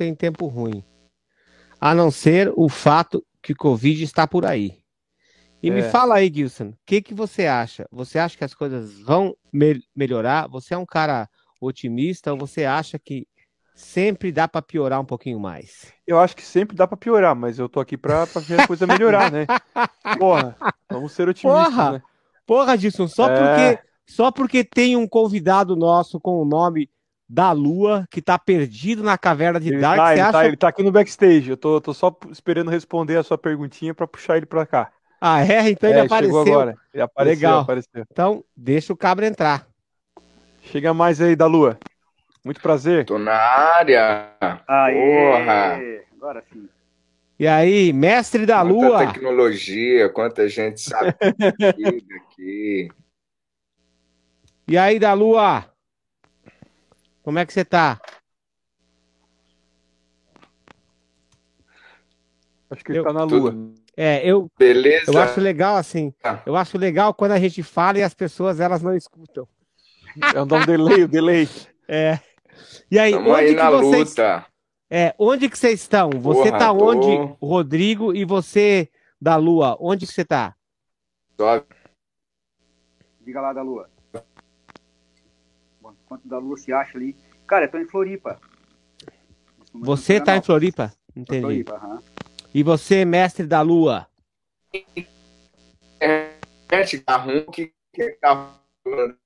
tem tempo ruim. A não ser o fato que o Covid está por aí. E é. me fala aí, Gilson, o que, que você acha? Você acha que as coisas vão me melhorar? Você é um cara otimista ou você acha que sempre dá para piorar um pouquinho mais? Eu acho que sempre dá para piorar, mas eu tô aqui para ver a coisa melhorar, né? Porra, vamos ser otimistas, porra, né? Porra, Gilson, só é... porque só porque tem um convidado nosso com o nome da Lua que tá perdido na caverna de ele Dark, tá, ele, acha... tá, ele tá aqui no backstage. Eu tô, tô só esperando responder a sua perguntinha para puxar ele para cá. Ah, é? Então ele é, apareceu. Chegou agora. Ele apareceu, Legal. apareceu. Então, deixa o cabra entrar. Chega mais aí da Lua. Muito prazer. Tô na área. Aê. Porra. Agora sim. E aí, mestre da quanta Lua? tecnologia, quanta gente sabe daqui. E aí, da Lua? Como é que você tá? Acho que ele eu, tá na Lua. Tudo é, eu, Beleza. eu acho legal assim. Ah. Eu acho legal quando a gente fala e as pessoas elas não escutam. É um delay, o delay. É. E aí, Tamo onde aí que na vocês... luta. É, onde que vocês estão? Você Porra, tá tô- onde, Rodrigo, e você da Lua? Onde que você tá? Diga lá da Lua. Bom, enquanto da Lua se acha ali. Cara, eu tô em Floripa. Você tá em. Floripa? Entendi. Floripa, aham. E você, mestre da Lua? tá rolando?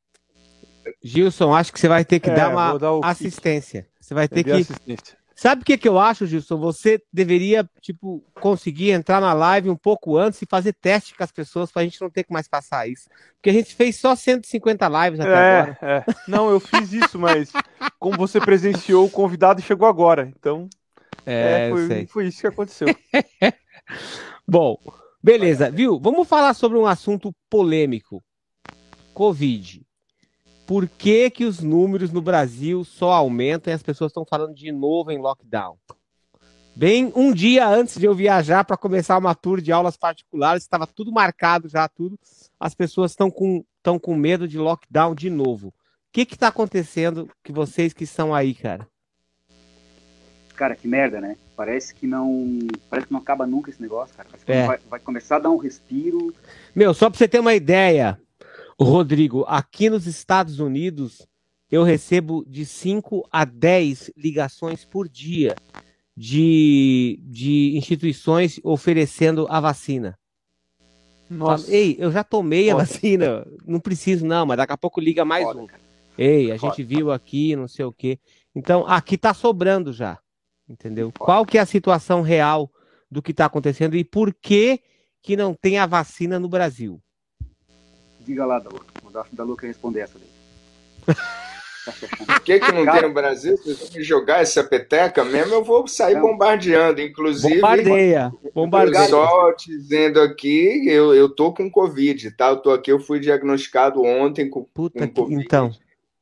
Gilson, acho que você vai ter que É, dar uma dar o kit. assistência. Você vai ter que assistência? Sabe o que, que eu acho, Gilson? Você deveria, tipo, conseguir entrar na live um pouco antes e fazer teste com as pessoas pra gente não ter que mais passar isso. Porque a gente fez só 150 lives até agora. É, é. Não, eu fiz isso, mas como você presenciou, o convidado chegou agora. Então, É, é, foi, foi isso que aconteceu. Bom, beleza, viu? Vamos falar sobre um assunto polêmico. Covid. Por que, que os números no Brasil só aumentam e as pessoas estão falando de novo em lockdown? Bem, um dia antes de eu viajar para começar uma tour de aulas particulares, estava tudo marcado já, tudo. As pessoas estão com, estão com medo de lockdown de novo. O que está acontecendo que vocês que estão aí, cara? Cara, que merda, né? Parece que não. Parece que não acaba nunca esse negócio, cara. Parece que É. vai, vai começar a dar um respiro. Meu, só para você ter uma ideia, Rodrigo, aqui nos Estados Unidos eu recebo de 5 a 10 ligações por dia de, de instituições oferecendo a vacina. Nossa. Fala, Ei, eu já tomei a vacina, não preciso não, mas daqui a pouco liga mais Foda, um. cara. Ei, a Foda. gente viu aqui, não sei o quê. Então, aqui tá sobrando já, entendeu? Foda. Qual que é a situação real do que tá acontecendo e por que que não tem a vacina no Brasil? Diga lá, da Lua. O da, da Lua quer responder essa daí. Por que, que não Cara- tem no Brasil? Se vocês vão me jogar essa peteca mesmo, eu vou sair Não. bombardeando. Inclusive, Bombardeia, o bombardeia. pessoal dizendo aqui, eu, eu tô com Covid, tá? Eu tô aqui, eu fui diagnosticado ontem com, Puta com que, Covid. então,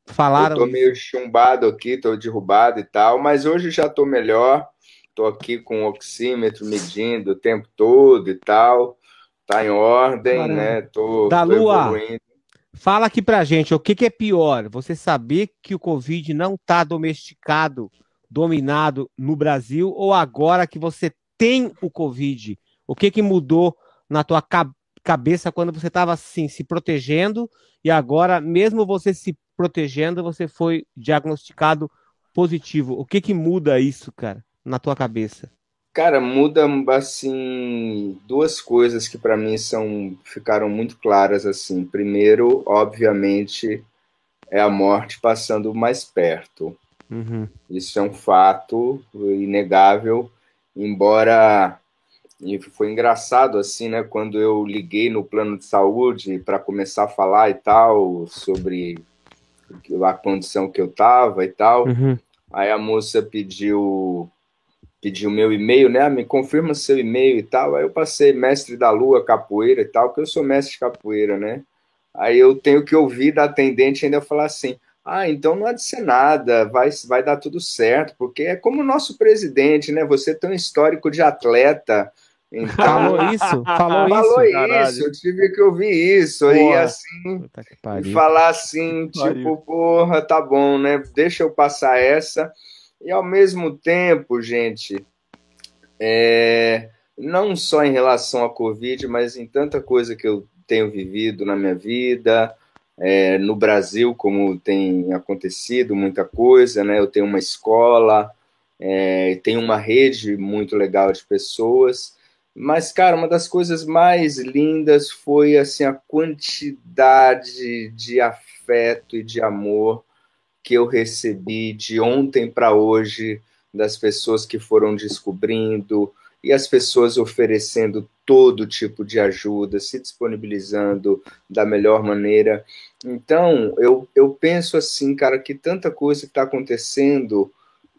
Eu falaram tô isso. meio chumbado aqui, tô derrubado e tal, mas hoje já tô melhor. Tô aqui com o oxímetro medindo o tempo todo e tal. Tá em ordem, Caramba. né? Tô, Da tô Lua. evoluindo. Fala aqui pra gente, o que, que é pior? Você saber que o Covid não tá domesticado, dominado no Brasil, ou agora que você tem o Covid? O que que mudou na tua ca- cabeça quando você estava assim, se protegendo, e agora, mesmo você se protegendo, você foi diagnosticado positivo? O que que muda isso, cara, na tua cabeça? Cara, muda assim duas coisas que para mim são ficaram muito claras assim. Primeiro, obviamente, é a morte passando mais perto. Uhum. Isso é um fato inegável, embora e foi engraçado assim, né, quando eu liguei no plano de saúde para começar a falar e tal sobre a condição que eu tava e tal. Uhum. Aí a moça pediu pediu meu e-mail, né? Ah, Me confirma seu e-mail e tal. Aí eu passei mestre da lua capoeira e tal, que eu sou mestre de capoeira, né? Aí eu tenho que ouvir da atendente ainda falar assim: "Ah, então não há de ser nada, vai vai dar tudo certo, porque é como o nosso presidente, né? Você tem um histórico de atleta, então Falou isso? Falou, falou isso? Caralho. isso, eu tive que ouvir isso e Porra. assim Puta que e falar assim, tipo, porra, tá bom, né? Deixa eu passar essa. E ao mesmo tempo, gente, é, não só em relação à Covid, mas em tanta coisa que eu tenho vivido na minha vida, é, no Brasil, como tem acontecido muita coisa, né? Eu tenho uma escola, é, tenho uma rede muito legal de pessoas, mas, cara, uma das coisas mais lindas foi assim a quantidade de afeto e de amor que eu recebi de ontem para hoje das pessoas que foram descobrindo e as pessoas oferecendo todo tipo de ajuda, se disponibilizando da melhor maneira. Então, eu, eu penso assim, cara, que tanta coisa está acontecendo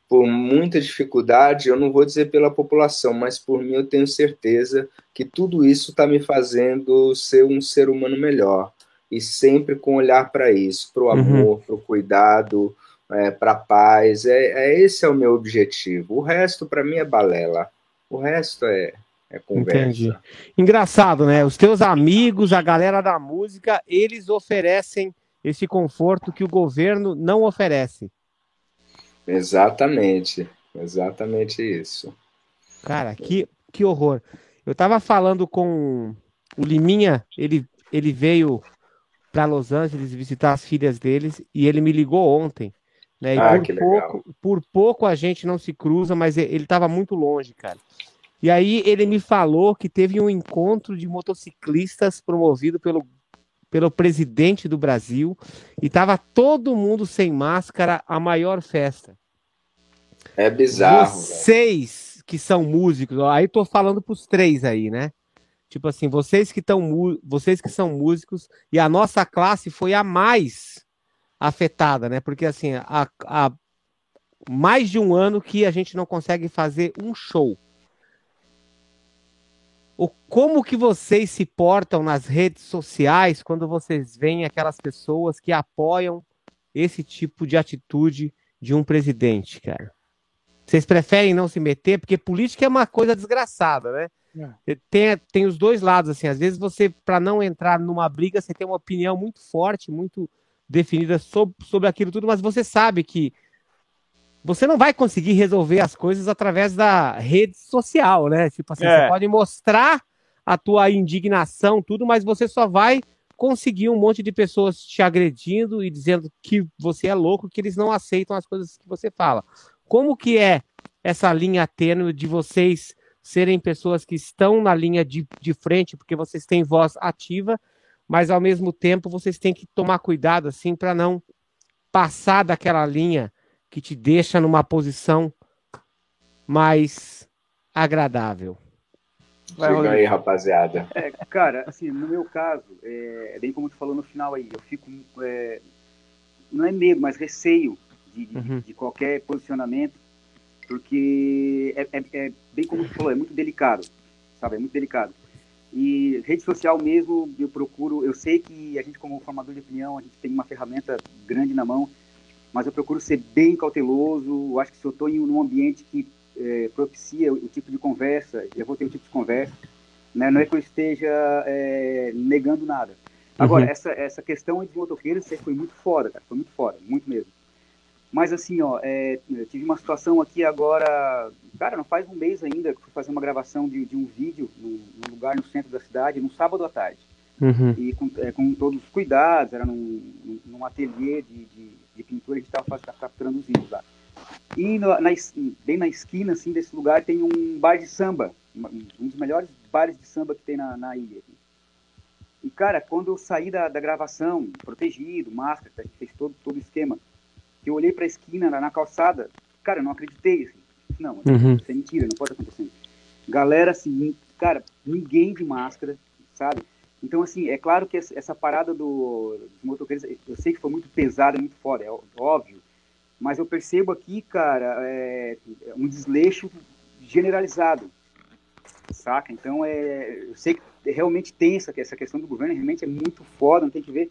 por muita dificuldade, eu não vou dizer pela população, mas por mim eu tenho certeza que tudo isso está me fazendo ser um ser humano melhor. E sempre com olhar para isso, para o uhum. amor, uhum. para o cuidado, é, para a paz. É, é, esse é o meu objetivo. O resto, para mim, é balela. O resto é, é conversa. Entendi. Engraçado, né? Os teus amigos, a galera da música, eles oferecem esse conforto que o governo não oferece. Exatamente, exatamente isso. Cara, que, que horror. Eu tava falando com o Liminha, ele, ele veio para Los Angeles visitar as filhas deles e ele me ligou ontem. Né? Ah, por, pouco, por pouco a gente não se cruza, mas ele estava muito longe, cara. E aí ele me falou que teve um encontro de motociclistas promovido pelo, pelo presidente do Brasil e tava todo mundo sem máscara, a maior festa. É bizarro. Vocês que são músicos, aí tô falando pros três aí, né? Tipo assim, vocês que estão vocês que são músicos e a nossa classe foi a mais afetada, né? Porque assim, há, há mais de um ano que a gente não consegue fazer um show o como que vocês se portam nas redes sociais quando vocês veem aquelas pessoas que apoiam esse tipo de atitude de um presidente, cara? Vocês preferem não se meter? Porque política é uma coisa desgraçada, né? É. Tem, tem os dois lados, assim. Às vezes você, para não entrar numa briga, você tem uma opinião muito forte, muito definida sobre, sobre aquilo tudo, mas você sabe que você não vai conseguir resolver as coisas através da rede social, né? Tipo assim, é. você pode mostrar a tua indignação, tudo, mas você só vai conseguir um monte de pessoas te agredindo e dizendo que você é louco, que eles não aceitam as coisas que você fala. Como que é essa linha tênue de vocês serem pessoas que estão na linha de, de frente, porque vocês têm voz ativa, mas ao mesmo tempo vocês têm que tomar cuidado assim para não passar daquela linha que te deixa numa posição mais agradável. Chega aí, rapaziada. É, cara, assim, no meu caso, é, bem como tu falou no final aí, eu fico, é, não é medo, mas receio de, de, uhum. de qualquer posicionamento, porque é, é, é, bem como tu falou, é muito delicado, sabe, é muito delicado. E rede social mesmo, eu procuro, eu sei que a gente como formador de opinião, a gente tem uma ferramenta grande na mão, mas eu procuro ser bem cauteloso. Eu acho que se eu estou em um ambiente que é, propicia o, tipo de conversa, eu vou ter o tipo de conversa. Né? Não é que eu esteja é, negando nada. Agora, uhum. essa, essa questão de motoqueiros foi muito foda, cara. Foi muito foda, muito mesmo. Mas assim, ó, é, tive uma situação aqui agora, cara, não faz um mês ainda que fui fazer uma gravação de, de um vídeo num, num, lugar no centro da cidade, num sábado à tarde. Uhum. E com, é, com, todos os cuidados, era num, num ateliê de, de de pintura, a gente estava capturando os vídeos lá. E no, na, bem na esquina assim, desse lugar tem um bar de samba, um dos melhores bares de samba que tem na, na ilha. E, cara, quando eu saí da, da gravação, protegido, máscara, fez todo, todo o esquema, que eu olhei para a esquina, na, na, calçada, cara, eu não acreditei. Assim. Não, uhum. isso é mentira, não pode acontecer. Galera, assim, cara, ninguém de máscara, sabe? Então, assim, é claro que essa parada do, dos motoqueiros, eu sei que foi muito pesada, muito foda, é óbvio, mas eu percebo aqui, cara, é, é um desleixo generalizado, saca? Então, é, eu sei que realmente tem essa, essa questão do governo, realmente é muito foda, não tem que ver,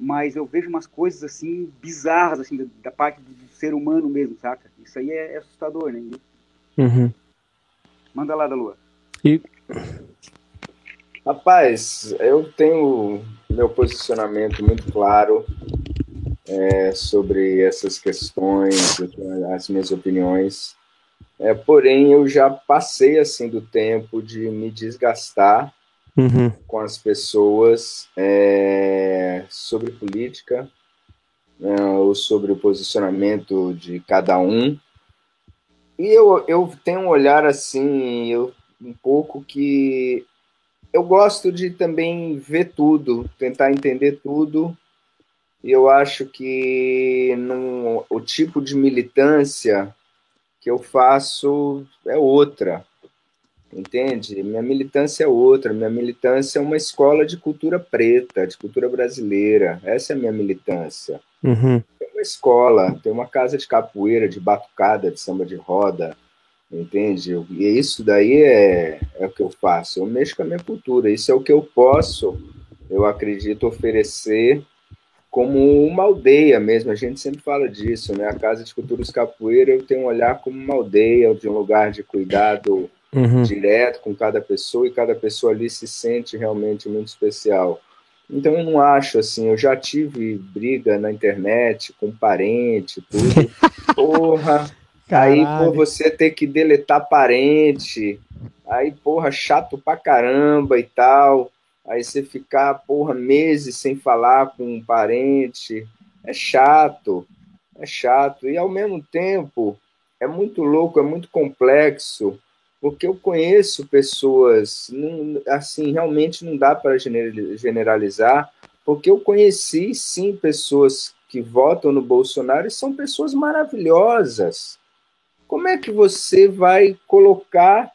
mas eu vejo umas coisas, assim, bizarras, assim, da, da parte do, ser humano mesmo, saca? Isso aí é, é assustador, né? Uhum. Manda lá da lua. E Rapaz, eu tenho meu posicionamento muito claro. é, sobre essas questões, as minhas opiniões. É, porém, eu já passei assim do tempo de me desgastar uhum. com as pessoas é, sobre política né, ou sobre o posicionamento de cada um. E eu, eu tenho um olhar assim, eu, um pouco que eu gosto de também ver tudo, tentar entender tudo. E eu acho que num, o tipo de militância que eu faço é outra. Entende? Minha militância é outra. Minha militância é uma escola de cultura preta, de cultura brasileira. Essa é a minha militância. Uhum. Tem uma escola, tem uma casa de capoeira, de batucada, de samba de roda, entende? E isso daí é, é o que eu faço. Eu mexo com a minha cultura. Isso é o que eu posso, eu acredito, oferecer como uma aldeia mesmo. A gente sempre fala disso, né? A Casa de Culturas Capoeira eu tenho um olhar como uma aldeia, de um lugar de cuidado uhum. direto com cada pessoa e cada pessoa ali se sente realmente muito especial. Então eu não acho assim, eu já tive briga na internet com parente, tudo. Porra. Caralho. Aí, por você ter que deletar parente, aí, porra, chato pra caramba e tal. Aí você ficar, porra, meses sem falar com um parente, é chato, é chato. E ao mesmo tempo, é muito louco, é muito complexo, porque eu conheço pessoas, assim, realmente não dá para generalizar, porque eu conheci, sim, pessoas que votam no Bolsonaro e são pessoas maravilhosas. Como é que você vai colocar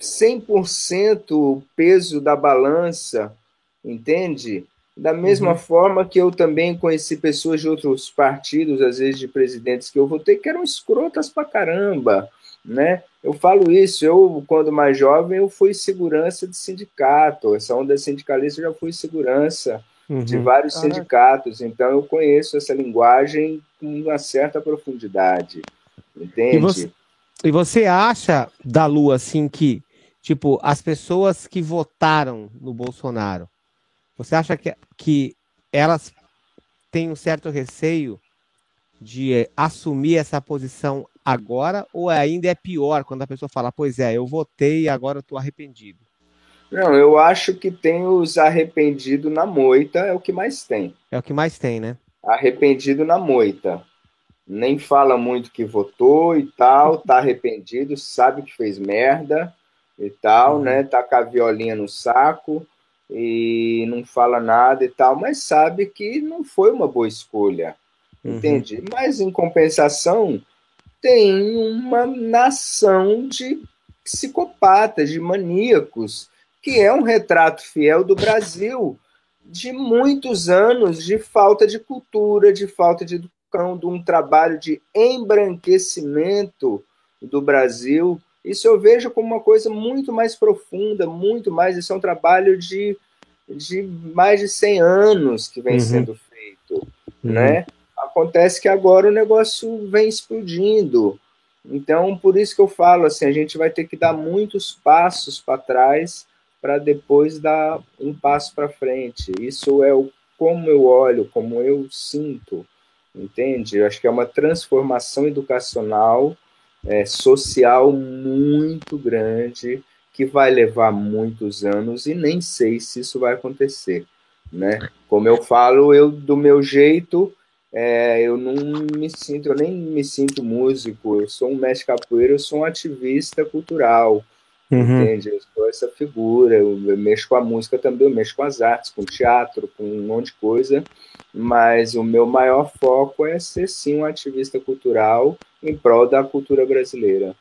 100% o peso da balança, entende? Da mesma uhum. forma que eu também conheci pessoas de outros partidos, às vezes de presidentes que eu votei, que eram escrotas pra caramba, né? Eu falo isso, eu, quando mais jovem, eu fui segurança de sindicato, essa onda sindicalista eu já fui segurança uhum. de vários sindicatos, então eu conheço essa linguagem com uma certa profundidade, entende? E você, e você acha, da Lua, assim, que, tipo, as pessoas que votaram no Bolsonaro, você acha que, que elas têm um certo receio de eh, assumir essa posição agora, ou ainda é pior quando a pessoa fala, pois é, eu votei e agora eu estou arrependido? Não, eu acho que tem os arrependido na moita, é o que mais tem. É o que mais tem, né? Arrependido na moita nem fala muito que votou e tal, tá arrependido, sabe que fez merda e tal, uhum. né? Tá com a violinha no saco e não fala nada e tal, mas sabe que não foi uma boa escolha, uhum. entende? Mas em compensação, tem uma nação de psicopatas, de maníacos, que é um retrato fiel do Brasil de muitos anos de falta de cultura, de falta de de um trabalho de embranquecimento do Brasil. Isso eu vejo como uma coisa muito mais profunda, muito mais. Isso é um trabalho de, de mais de 100 anos que vem uhum. sendo feito. Uhum. Né? Acontece que agora o negócio vem explodindo. Então, por isso que eu falo assim, a gente vai ter que dar muitos passos para trás para depois dar um passo para frente. Isso é o como eu olho, como eu sinto entende? Eu acho que é uma transformação educacional, é, social muito grande, que vai levar muitos anos e nem sei se isso vai acontecer, né? Como eu falo, eu do meu jeito, é, eu não me sinto, eu nem me sinto músico, eu sou um mestre capoeira, eu sou um ativista cultural, Uhum. Entende? Eu sou essa figura, eu, mexo com a música também, eu mexo com as artes, com o teatro, com um monte de coisa, mas o meu maior foco é ser sim um ativista cultural em prol da cultura brasileira.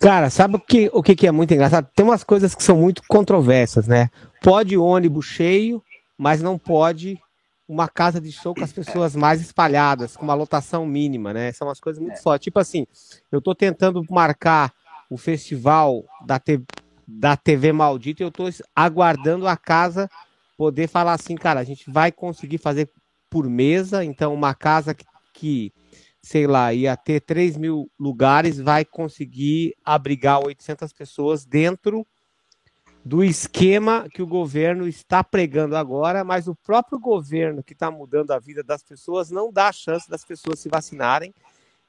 Cara, sabe o que, o que é muito engraçado? Tem umas coisas que são muito controversas, né? Pode ônibus cheio, mas não pode uma casa de show com as pessoas mais espalhadas, com uma lotação mínima, né? São umas coisas muito é. fortes. Tipo assim, eu tô tentando marcar o festival da, te, da TV Maldita e eu estou aguardando a casa poder falar assim, cara, a gente vai conseguir fazer por mesa, então uma casa que, que sei lá, ia ter 3 mil lugares, vai conseguir abrigar 800 pessoas dentro do esquema que o governo está pregando agora, mas o próprio governo que está mudando a vida das pessoas não dá a chance das pessoas se vacinarem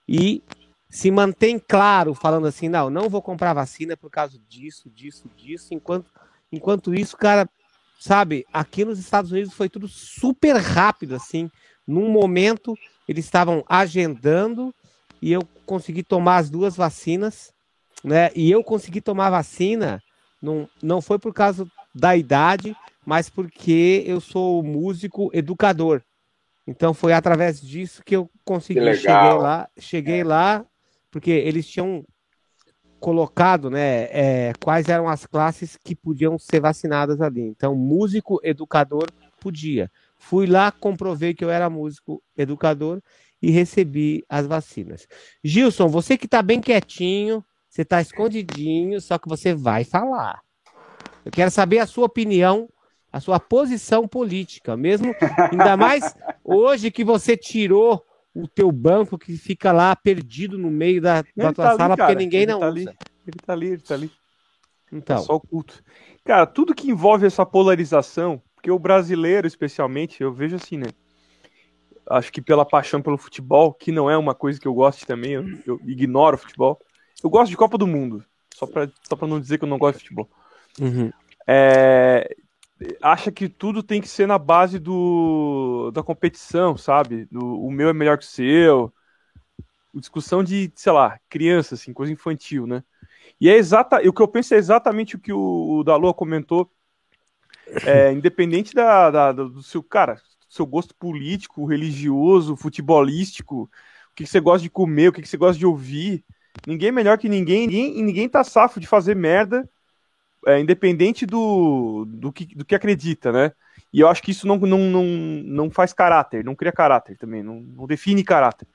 e se mantém claro, falando assim, não, não vou comprar vacina por causa disso, disso, disso, enquanto, enquanto isso, cara, sabe, aqui nos Estados Unidos foi tudo super rápido, assim, num momento eles estavam agendando e eu consegui tomar as duas vacinas, né, e eu consegui tomar vacina não, não foi por causa da idade, mas porque eu sou músico educador. Então foi através disso que eu consegui Que cheguei legal. lá, cheguei lá, porque eles tinham colocado, né, é, quais eram as classes que podiam ser vacinadas ali. Então, músico educador podia. Fui lá, comprovei que eu era músico educador e recebi as vacinas. Gilson, você que está bem quietinho, você está escondidinho, só que você vai falar. Eu quero saber a sua opinião, a sua posição política, mesmo ainda mais hoje que você tirou o teu banco que fica lá perdido no meio da, da tua tá ali, sala cara, porque ninguém ele não tá usa. ali. Ele tá ali, ele tá ali. Então, É só oculto. Cara, tudo que envolve essa polarização, porque o brasileiro, especialmente, eu vejo assim, né? Acho que pela paixão pelo futebol, que não é uma coisa que eu gosto também, eu, eu ignoro o futebol. Eu gosto de Copa do Mundo, só pra, só pra não dizer que eu não gosto de futebol. uhum. É, acha que tudo tem que ser na base do, da competição, sabe? Do, o meu é melhor que o seu. Discussão de, sei lá, criança, assim, coisa infantil, né? E é exata, o que eu penso é exatamente o que o, o Dalua comentou. É, independente da, da- do seu, cara, seu gosto político, religioso, futebolístico, o que, que você gosta de comer, o que, que você gosta de ouvir. Ninguém melhor que ninguém, ninguém, e ninguém tá safo de fazer merda é, independente do, do, que, do que acredita, né? E eu acho que isso não, não, não, não faz caráter, não cria caráter também, não, não define caráter,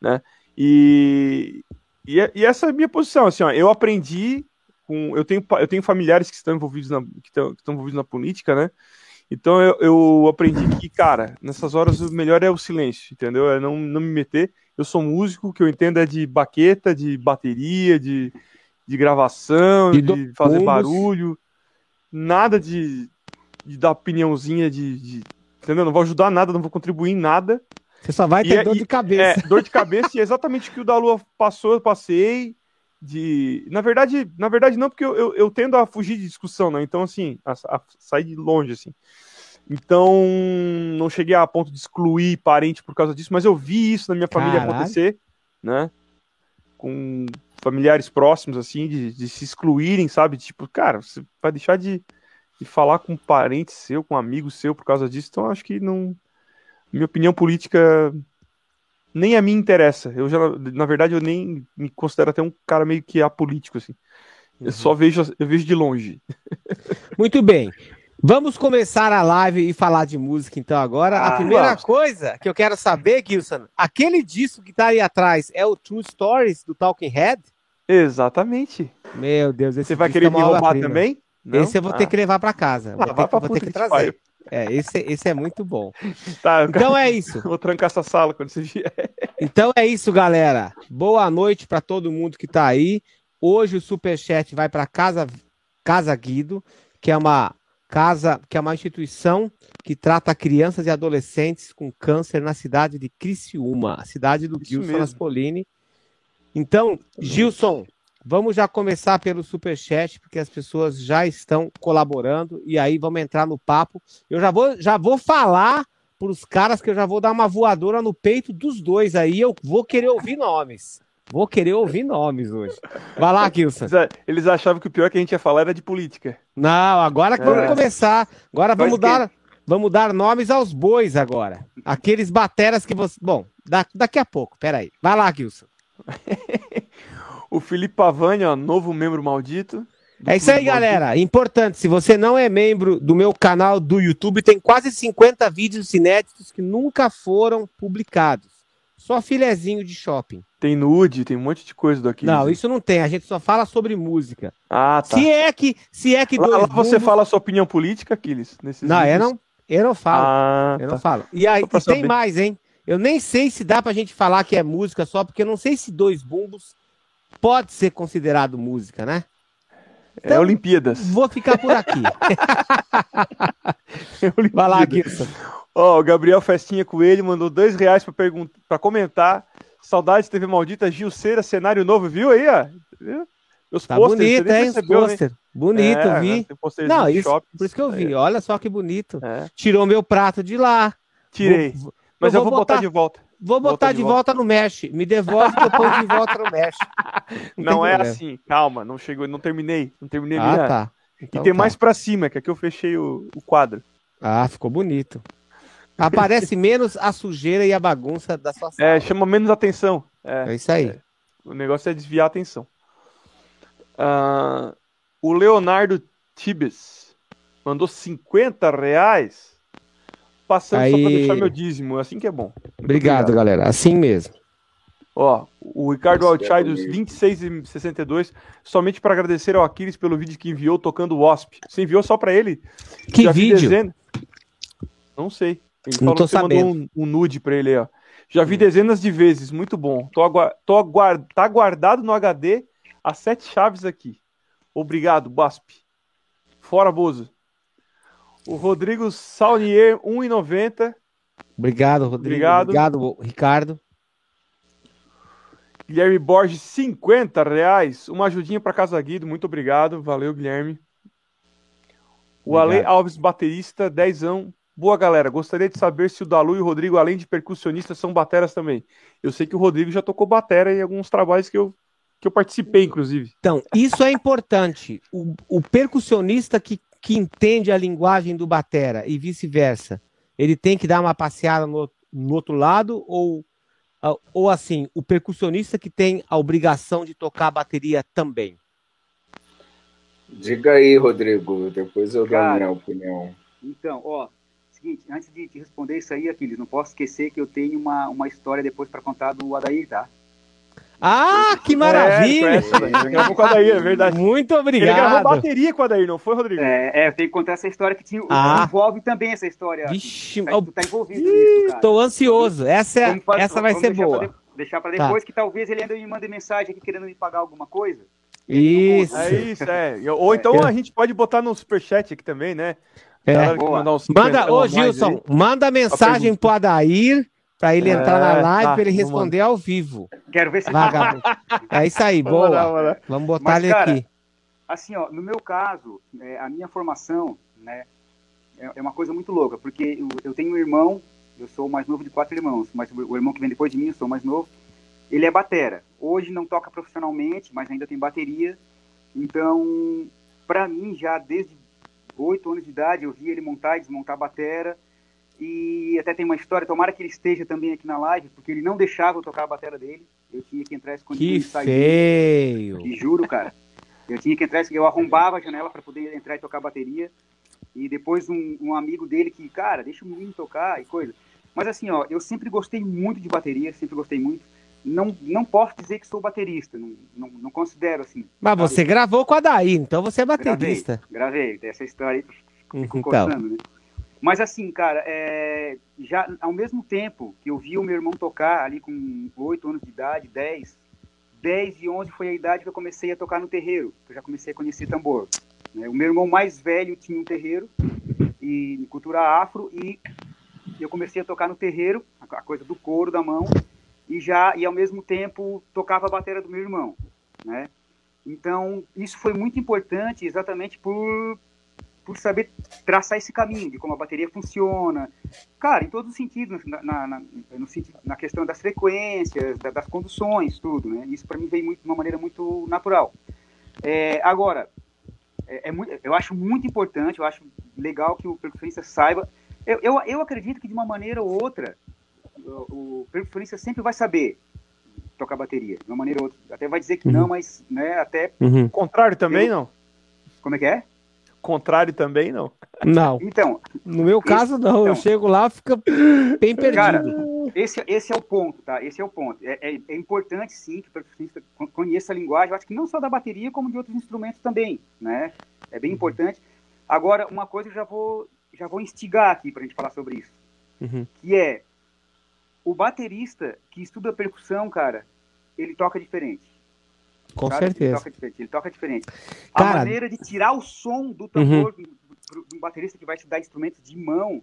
né? E, e, e essa é a minha posição, assim, ó, eu aprendi com, eu tenho, eu tenho familiares que estão envolvidos na, que estão, que estão envolvidos na política, né? Então eu, eu aprendi que, cara, nessas horas o melhor é o silêncio, entendeu? É não, não me meter. Eu sou músico, o que eu entendo é de baqueta, de bateria, de, de gravação, De fazer barulho, nada de, de dar opiniãozinha de, de- Entendeu? Não vou ajudar nada, não vou contribuir em nada. você só vai E ter é- dor e- de cabeça. É, dor de cabeça e é exatamente o que o da Lua passou, eu passei. De... Na verdade, na verdade, não, porque eu, eu, eu tendo a fugir de discussão, né? Então, assim, a, a sair de longe, assim. Então, não cheguei a ponto de excluir parente por causa disso, mas eu vi isso na minha família Caralho. acontecer, né? Com familiares próximos, assim, de, de se excluírem, sabe? Tipo, cara, você vai deixar de, de falar com um parente seu, com um amigo seu por causa disso, então acho que não. Minha opinião política nem a mim interessa. Eu já, na verdade, eu nem me considero até um cara meio que apolítico, assim. Eu só vejo, eu vejo de longe. Muito bem. Vamos começar a live e falar de música, então, agora. a Ah, primeira vamos. coisa que eu quero saber, Gilson, aquele disco que tá aí atrás é o True Stories do Talking Head? Exatamente. Meu Deus, esse Você vai querer é me roubar também? Não? Esse eu vou ter Ah, que levar pra casa. Vou Ah, ter, vai que, pra vou ter que que trazer. É, esse, esse é muito bom. Tá, Então é isso. vou trancar essa sala quando você vier. Então é isso, galera. Boa noite para todo mundo que tá aí. Hoje o superchat vai para casa Casa Guido, que é uma casa, que é uma instituição que trata crianças e adolescentes com câncer na cidade de Criciúma, a cidade do Isso Gilson. Aspolini. Então, Gilson, vamos já começar pelo superchat, porque as pessoas já estão colaborando e aí vamos entrar no papo. Eu já vou, já vou falar para os caras que eu já vou dar uma voadora no peito dos dois aí. Eu vou querer ouvir nomes. Vou querer ouvir nomes hoje. Vai lá, Kilson. Eles achavam que o pior que a gente ia falar era de política. Não, agora que vamos É. começar. Agora Faz vamos quê? dar, vamos dar nomes aos bois agora. Aqueles bateras que você. Bom, da- daqui a pouco. Peraí. Vai lá, Kilson. O Felipe Pavani, ó, novo membro maldito. É isso aí, galera. Importante, se você não é membro do meu canal do YouTube, tem quase 50 vídeos inéditos que nunca foram publicados. Só filezinho de shopping. Tem nude, tem um monte de coisa do aqui. Não, isso não tem. A gente só fala sobre música. Ah, tá. Se é que, se é que Lá, dois lá você fala a sua opinião política, Aquiles? Nesses Não, eu não, eu não falo. Ah, eu tá. não falo. E aí e tem mais, hein? Eu nem sei se dá pra gente falar que é música só, porque eu não sei se dois bumbos pode ser considerado música, né? É então, Olimpíadas. Vou ficar por aqui. é Vai lá, Kirsten. Ó, oh, o Gabriel Festinha Coelho mandou dois reais pra, pra comentar. Saudade TV Maldita, Gilceira, cenário novo, viu aí, ó? Viu? Os tá bonito, hein? Os pôster. Bonito, é, vi. Não, isso, por isso que eu vi. É. Olha só que bonito. É. Tirou meu prato de lá. Tirei. Vou, Mas eu vou, botar, botar, de volta. Vou botar de, de volta. volta. no Mesh. Me devolve que eu ponho de volta no Mesh. Não, não é problema. assim. Calma, não chegou, não terminei. Não terminei ah, tá. Então, e tem tá. mais pra cima, que aqui eu fechei o, o quadro. Ah, ficou bonito. Aparece menos a sujeira e a bagunça da sua sala. É, chama menos atenção. É, é isso aí. É. O negócio é desviar a atenção. Uh, o Leonardo Tibes mandou 50 reais. Passando aí... só para deixar meu dízimo. Assim que é bom. Obrigado, obrigado, galera. Assim mesmo. Ó, o Ricardo Alchai dos 26 e 62, somente para agradecer ao Aquiles pelo vídeo que enviou tocando o Wasp. Você enviou só para ele? Que Já vídeo? Não sei. Ele Não falou tô sabendo. mandou um, um nude para ele, ó. Já vi dezenas de vezes, muito bom. Tô, agu... Tô aguard... Tá guardado no HD as sete chaves aqui. Obrigado, Basp. Fora Bozo. O Rodrigo Saunier, 1,90. Obrigado, Rodrigo. Obrigado. Obrigado, Ricardo. Guilherme Borges, 50 reais. Uma ajudinha para Casa Guido. Muito obrigado. Valeu, Guilherme. O Ale Alves, baterista, dezão. Boa, galera. Gostaria de saber se o Dalu e o Rodrigo, além de percussionistas, são bateras também. Eu sei que o Rodrigo já tocou batera em alguns trabalhos que eu, que eu participei, inclusive. Então, isso é importante. O, o percussionista que, que entende a linguagem do batera e vice-versa, ele tem que dar uma passeada no, no outro lado ou, ou assim, o percussionista que tem a obrigação de tocar a bateria também? Diga aí, Rodrigo, depois eu dou a minha opinião. Então, ó, seguinte, antes de te responder isso aí, Aquiles, não posso esquecer que eu tenho uma, uma história depois para contar do Adair, tá? Ah, que maravilha! É, gravou com o Adair, é verdade. Muito obrigado. Ele gravou bateria com o Adair, não foi, Rodrigo? É, é eu tenho que contar essa história que te ah. envolve também essa história. Vixe, tá, tu tá envolvido nisso, cara. Tô ansioso. Essa, é, essa vai ser boa. Pra de, deixar para depois, tá. que talvez ele ainda me mande mensagem aqui querendo me pagar alguma coisa. Isso. É isso, é. Ou então é. a gente pode botar no superchat aqui também, né? É. Manda, ô Gilson, manda mensagem pro Adair para ele entrar na é, live tá, para ele responder ao vivo. Quero ver se Vagabundo. É isso aí, boa. Vamos, lá, vamos botar Mas, ele cara, aqui. Assim, ó, no meu caso, é, a minha formação, né, é, é, uma coisa muito louca, porque eu, eu, tenho um irmão, eu sou o mais novo de quatro irmãos, mas o, o irmão que vem depois de mim, eu sou o mais novo, ele é batera. Hoje não toca profissionalmente, mas ainda tem bateria. Então, para mim, já desde oito anos de idade, eu vi ele montar e desmontar a batera. E até tem uma história, tomara que ele esteja também aqui na live, porque ele não deixava eu tocar a batera dele. Eu tinha que entrar escondido que e sair. feio! Te juro, cara. Eu tinha que entrar, eu arrombava a janela para poder entrar e tocar a bateria. E depois um, um, amigo dele que, cara, deixa o menino tocar e coisa. Mas assim, ó, eu sempre gostei muito de bateria, sempre gostei muito não, não posso dizer que sou baterista, não, não, não considero assim. Mas sabe? você gravou com a Daí, então você é baterista. Gravei, gravei. essa história aí, fico então. né? Mas assim, cara, é, já ao mesmo tempo que eu vi o meu irmão tocar ali com 8 anos de idade, 10, 10 e 11 foi a idade que eu comecei a tocar no terreiro, que eu já comecei a conhecer tambor. Né? O meu irmão mais velho tinha um terreiro e cultura afro e eu comecei a tocar no terreiro, a coisa do couro da mão, e já e ao mesmo tempo tocava a bateria do meu irmão, né? Então isso foi muito importante, exatamente por por saber traçar esse caminho de como a bateria funciona, cara, em todos os sentidos, na, na, na, no na questão das frequências, da, das conduções, tudo, né? Isso para mim veio muito, de uma maneira muito natural. É, agora, é, é muito, eu acho muito importante, eu acho legal que o percussionista saiba. Eu, eu, eu acredito que de uma maneira ou outra o, percussionista sempre vai saber tocar bateria, de uma maneira ou outra. Até vai dizer que uhum. não, mas né, até. Uhum. Contrário também, não? Como é que é? Contrário também, não? Não. Então. No meu esse, caso, não. Então, eu chego lá, fica bem perdido. Cara, esse, esse é o ponto, tá? Esse é o ponto. É, é, é, importante, sim, que o percussionista conheça a linguagem, eu acho que não só da bateria, como de outros instrumentos também, né? É bem uhum. importante. Agora, uma coisa eu já vou, já vou instigar aqui para a gente falar sobre isso, uhum. que é o baterista que estuda percussão, cara, ele toca diferente. Com sabe? certeza. Ele toca diferente. Ele toca diferente. Cara... A maneira de tirar o som do tambor uhum. de um baterista que vai estudar instrumentos de mão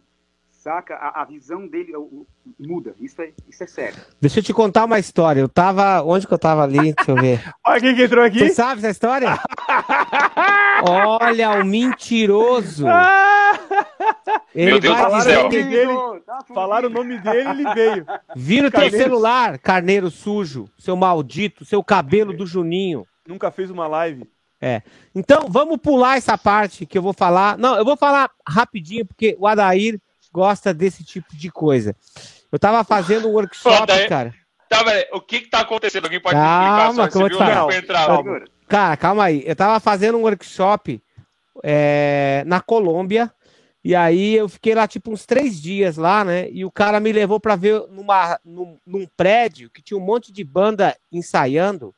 saca? A, a visão dele o, muda. Isso é, isso é sério. Deixa eu te contar uma história. Eu tava. Onde que eu tava ali? Deixa eu ver. Olha quem que entrou aqui. Você sabe essa história? Olha, o mentiroso. Ele Meu Deus do céu. Dele, falaram o nome dele ele veio. Vira o teu celular, carneiro sujo, seu maldito, seu cabelo do Juninho. Nunca fez uma live. É. Então, vamos pular essa parte que eu vou falar. Não, eu vou falar rapidinho, porque o Adair gosta desse tipo de coisa. Eu tava fazendo um workshop, Pô, cara. Tá, velho, o que que tá acontecendo? Alguém pode calma, explicar? Só, calma, entrar, calma. Cara, calma aí. Eu tava fazendo um workshop é, na Colômbia. E aí eu fiquei lá tipo uns três dias lá, né? E o cara me levou para ver numa, num, num, prédio que tinha um monte de banda ensaiando.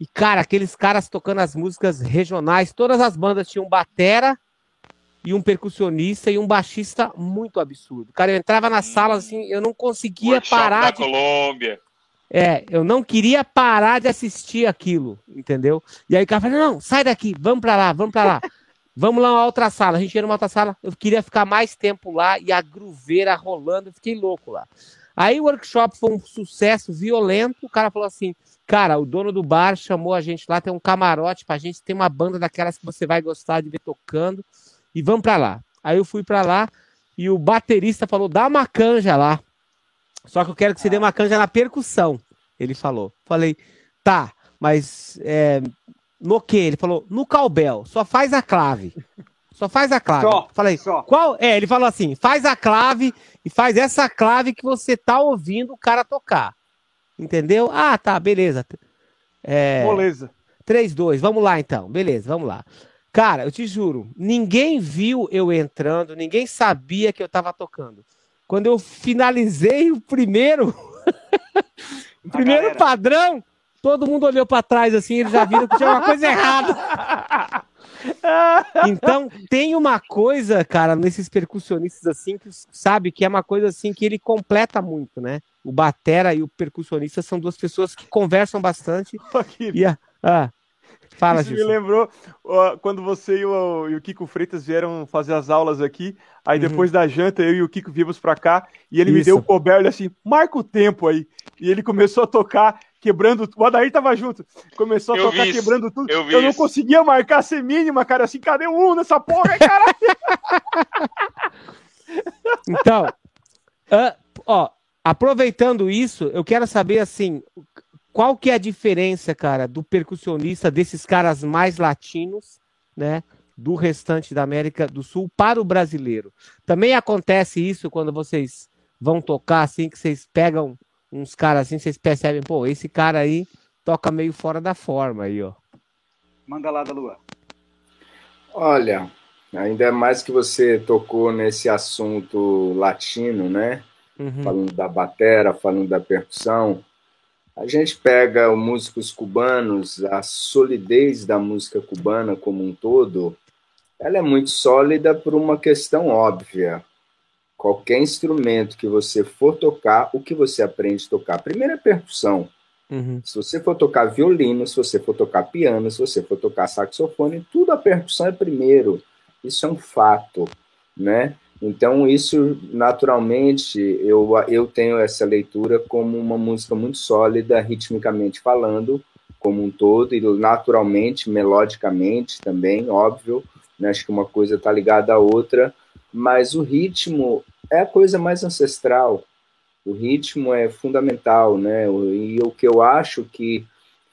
E, cara, aqueles caras tocando as músicas regionais, todas as bandas tinham batera, e um percussionista e um baixista muito absurdo. Cara, eu entrava na sala assim, eu não conseguia Workshop parar. Da de... Colômbia. É, eu não queria parar de assistir aquilo, entendeu? E aí o cara falou: não, sai daqui, vamos pra lá, vamos pra lá. Vamos lá numa outra sala. A gente ia numa outra sala. Eu queria ficar mais tempo lá e a gruveira rolando. Eu fiquei louco lá. Aí o workshop foi um sucesso violento. O cara falou assim: Cara, o dono do bar chamou a gente lá. Tem um camarote pra gente. Tem uma banda daquelas que você vai gostar de ver tocando e vamos para lá. Aí eu fui para lá e o baterista falou: dá uma canja lá. Só que eu quero que você dê uma canja na percussão. Ele falou. Falei, tá, mas é, no que? Ele falou, no calbel, só faz a clave. Só faz a clave. Só, Falei, só. qual? É, ele falou assim: faz a clave e faz essa clave que você tá ouvindo o cara tocar. Entendeu? Ah, tá, beleza. É, beleza. 3, 2, vamos lá então. Beleza, vamos lá. Cara, eu te juro, ninguém viu eu entrando, ninguém sabia que eu tava tocando. Quando eu finalizei o primeiro, o primeiro padrão, todo mundo olhou para trás assim, eles já viram que tinha uma coisa errada. Então, tem uma coisa, cara, nesses percussionistas assim, que sabe que é uma coisa assim que ele completa muito, né? O batera e o percussionista são duas pessoas que conversam bastante. e a, ah, Fala, Isso Gilson. me lembrou quando você e o, e o, Kiko Freitas vieram fazer as aulas aqui. Aí uhum. depois da janta, eu e o Kiko viemos pra cá. E ele Isso. me deu o coberto assim: marca o tempo aí. E ele começou a tocar, quebrando. O Adair tava junto. Começou a eu tocar, quebrando tudo. Eu, eu não conseguia marcar ser mínima, cara. Assim, cadê o um nessa porra, cara? então, uh, ó, aproveitando isso, eu quero saber assim qual que é a diferença, cara, do percussionista desses caras mais latinos, né, do restante da América do Sul para o brasileiro? Também acontece isso quando vocês vão tocar assim, que vocês pegam uns caras assim, vocês percebem, pô, esse cara aí toca meio fora da forma aí, ó. Manda lá da Lua. Olha, ainda mais que você tocou nesse assunto latino, né? Uhum. Falando da batera, falando da percussão. A gente pega músicos cubanos, a solidez da música cubana como um todo, ela é muito sólida por uma questão óbvia. Qualquer instrumento que você for tocar, o que você aprende a tocar? Primeiro é percussão. Uhum. Se você for tocar violino, se você for tocar piano, se você for tocar saxofone, tudo a percussão é primeiro. Isso é um fato, né? Então, isso, naturalmente, eu, eu tenho essa leitura como uma música muito sólida, ritmicamente falando, como um todo, e naturalmente, melodicamente também, óbvio. Né? Acho que uma coisa está ligada à outra, mas o ritmo é a coisa mais ancestral. O ritmo é fundamental, né? E o que eu acho que,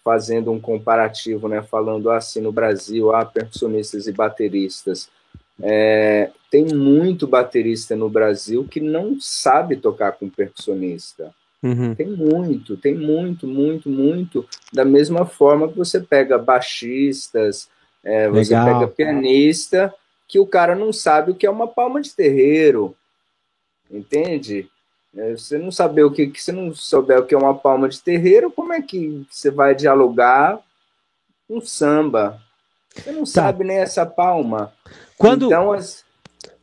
fazendo um comparativo, né, falando assim, no Brasil, há percussionistas e bateristas é, tem muito baterista no Brasil que não sabe tocar com percussionista. Uhum. Tem muito, tem muito, muito, muito. Da mesma forma que você pega baixistas, é, você pega pianista, que o cara não sabe o que é uma palma de terreiro. Entende? É, você não saber o que, você não souber o que é uma palma de terreiro, como é que você vai dialogar um samba? Você não tá. sabe nem essa palma. Quando, então, as...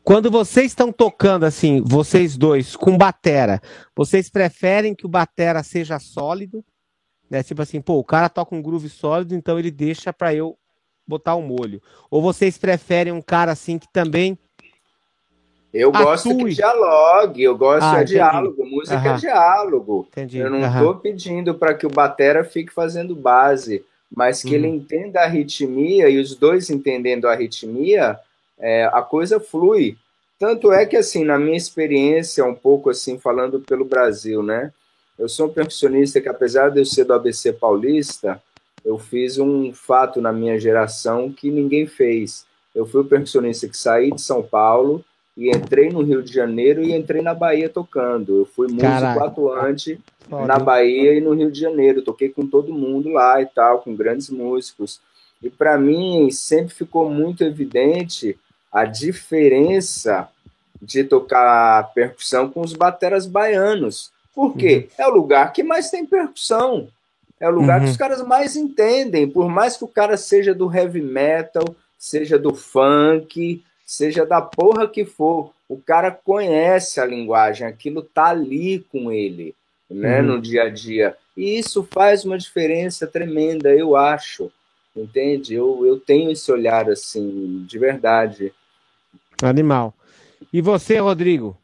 quando vocês estão tocando assim, vocês dois, com batera, vocês preferem que o batera seja sólido, É tipo assim, pô, o cara toca um groove sólido, então ele deixa pra eu botar o um molho. Ou vocês preferem um cara assim que também eu gosto Atue. que dialogue, eu gosto Ah, de diálogo, música Aham. é diálogo. Entendi. Eu não estou pedindo para que o batera fique fazendo base, mas que Uhum. ele entenda a ritmia e os dois entendendo a ritmia, é, a coisa flui. Tanto é que, assim, na minha experiência, um pouco assim, falando pelo Brasil, né? Eu sou um percussionista que, apesar de eu ser do ABC Paulista, eu fiz um fato na minha geração que ninguém fez. Eu fui o percussionista que saí de São Paulo e entrei no Rio de Janeiro e entrei na Bahia tocando. Eu fui músico Caraca. atuante Foda, na? Bahia e no Rio de Janeiro. Toquei com todo mundo lá e tal, com grandes músicos. E para mim sempre ficou muito evidente a diferença de tocar percussão com os bateras baianos. Por quê? É o lugar que mais tem percussão. É o lugar Uhum. que os caras mais entendem. Por mais que o cara seja do heavy metal, seja do funk, seja da porra que for, o cara conhece a linguagem, aquilo tá ali com ele, né, Uhum. no dia a dia. E isso faz uma diferença tremenda, eu acho. Entende? Eu, eu tenho esse olhar assim, de verdade. Animal. E você, Rodrigo?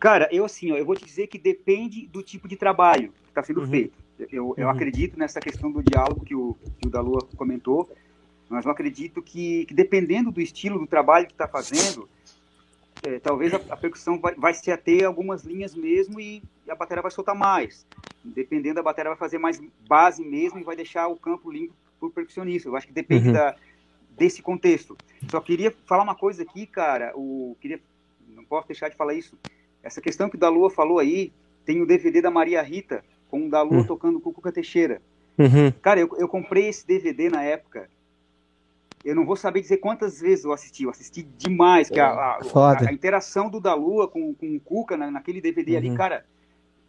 Cara, eu assim, ó, eu vou te dizer que depende do tipo de trabalho que está sendo Uhum. feito. Eu, eu Uhum. acredito nessa questão do diálogo que o, que o Dalua comentou, mas eu acredito que, que dependendo do estilo do trabalho que está fazendo, é, talvez a, a percussão vai, vai se ater a algumas linhas mesmo e a bateria vai soltar mais. Dependendo, a bateria vai fazer mais base mesmo e vai deixar o campo limpo para o percussionista. Eu acho que depende Uhum. da, desse contexto. Só queria falar uma coisa aqui, cara. O, queria, não posso deixar de falar isso. Essa questão que o Dalua falou aí, tem o DVD da Maria Rita, com o Dalua Hum. tocando com o Cuca Teixeira. Uhum. Cara, eu, eu comprei esse DVD na época. Eu não vou saber dizer quantas vezes eu assisti. Eu assisti demais. Que a, a- Foda. a- a interação do Dalua com, com o Cuca na- naquele DVD ali, Uhum. cara.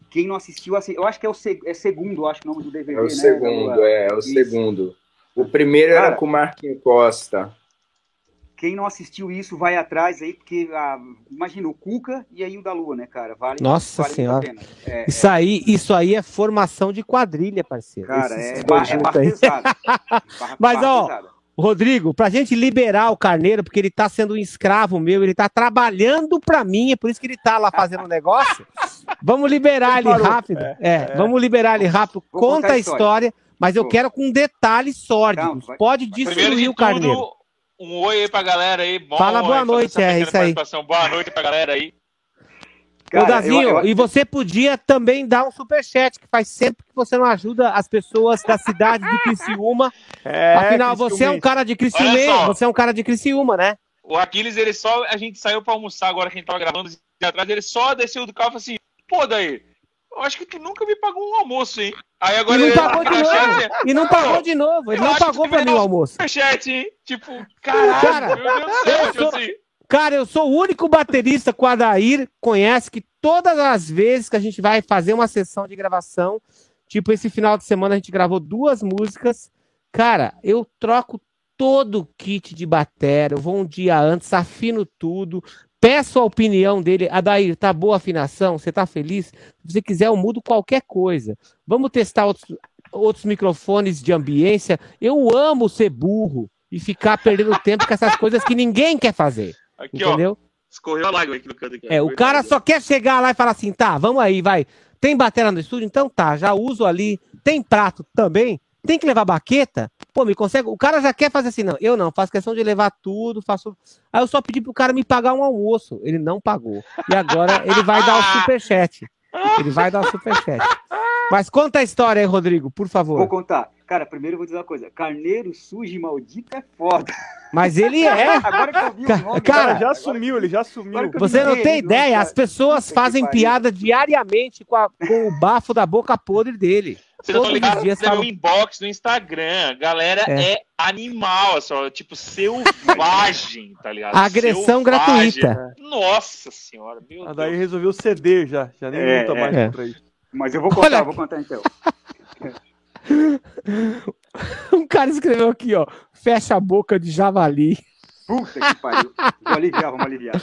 Quem não assistiu, assi- eu acho que é o se- é segundo, acho que é o nome do DVD, É o né? segundo, é, é o Isso. segundo. O primeiro era Cara, com o Marquinhos Costa. Quem não assistiu isso, vai atrás aí, porque ah, imagina o Cuca e aí o Dalua, né, cara? Vale, Nossa vale Senhora. a pena. É, Isso aí, isso aí é formação de quadrilha, parceiro. Cara, Esses é, barra, é barra pesada. Barra- Mas, barra ó, pesada. Rodrigo, pra gente liberar o Carneiro, porque ele tá sendo um escravo meu, ele tá trabalhando pra mim, é por isso que ele tá lá fazendo um negócio. Vamos liberar ele Ele rápido. É, vamos liberar ele rápido. Vou Conta a a história, mas eu quero com detalhes sórdidos. Não, vai- Pode destruir de o Carneiro. Um oi aí pra galera aí. Bom, Fala boa noite, é, isso aí. participação. Boa noite pra galera aí. Ô, Cara, Dazinho, eu- eu- e você podia também dar um superchat, que faz sempre que você não ajuda as pessoas da cidade de Criciúma. É, Afinal, você é um cara de Criciúma, você é um cara de Criciúma, né? O Aquiles, ele só. A gente saiu pra almoçar agora que a gente tava gravando atrás. Ele só desceu do carro e falou assim: pô, daí, eu acho que tu nunca me pagou um almoço, hein? Aí E agora não ele pagou de novo. chat, E não pagou de novo. Ele Eu não pagou pra mim o almoço. superchat, hein? Tipo, caralho, Cara, meu Deus do céu, eu sou- assim. Cara, eu sou o único baterista que o Adair conhece que todas as vezes que a gente vai fazer uma sessão de gravação, tipo esse final de semana a gente gravou duas músicas, cara, eu troco todo o kit de bateria, eu vou um dia antes, afino tudo, peço a opinião dele, Adair, tá boa a afinação? Você tá feliz? Se você quiser, eu mudo qualquer coisa. Vamos testar outros, outros microfones de ambiência. Eu amo ser burro e ficar perdendo tempo com essas coisas que ninguém quer fazer. Aqui, ó. Entendeu? Escorreu a lágrima aqui no canto aqui. É, o cara só quer chegar lá e falar assim, tá, vamos aí, vai. Tem bateria no estúdio? Então tá, já uso ali. Tem prato também? Tem que levar baqueta? Pô, me consegue? O cara já quer fazer assim, não. Eu não, faço questão de levar tudo, faço. Aí eu só pedi pro cara me pagar um almoço. Ele não pagou. E agora ele vai dar o superchat. Ele vai dar o superchat. Mas conta a história aí, Rodrigo, por Vou favor. contar. Cara, primeiro eu vou dizer uma coisa. Carneiro sujo e maldito é foda. Mas ele é. Agora que eu vi o nome, cara, Cara, já agora sumiu, ele já sumiu. Você não tem ideia, cara. as pessoas fazem piada diariamente com, a- com o bafo da boca podre dele. Vocês não todos estão ligados os dias no falam- inbox no Instagram. Galera É. é, animal, só, tipo, selvagem, tá ligado? Agressão Selvagem. gratuita. Nossa senhora, meu Ah, Deus. daí resolveu ceder já. Já nem É, luta é. mais É. contra isso. Mas eu vou contar, Olha vou contar então. Um cara escreveu aqui, ó. Fecha a boca de javali. Puta que pariu. Vou aliviar, vamos aliviar.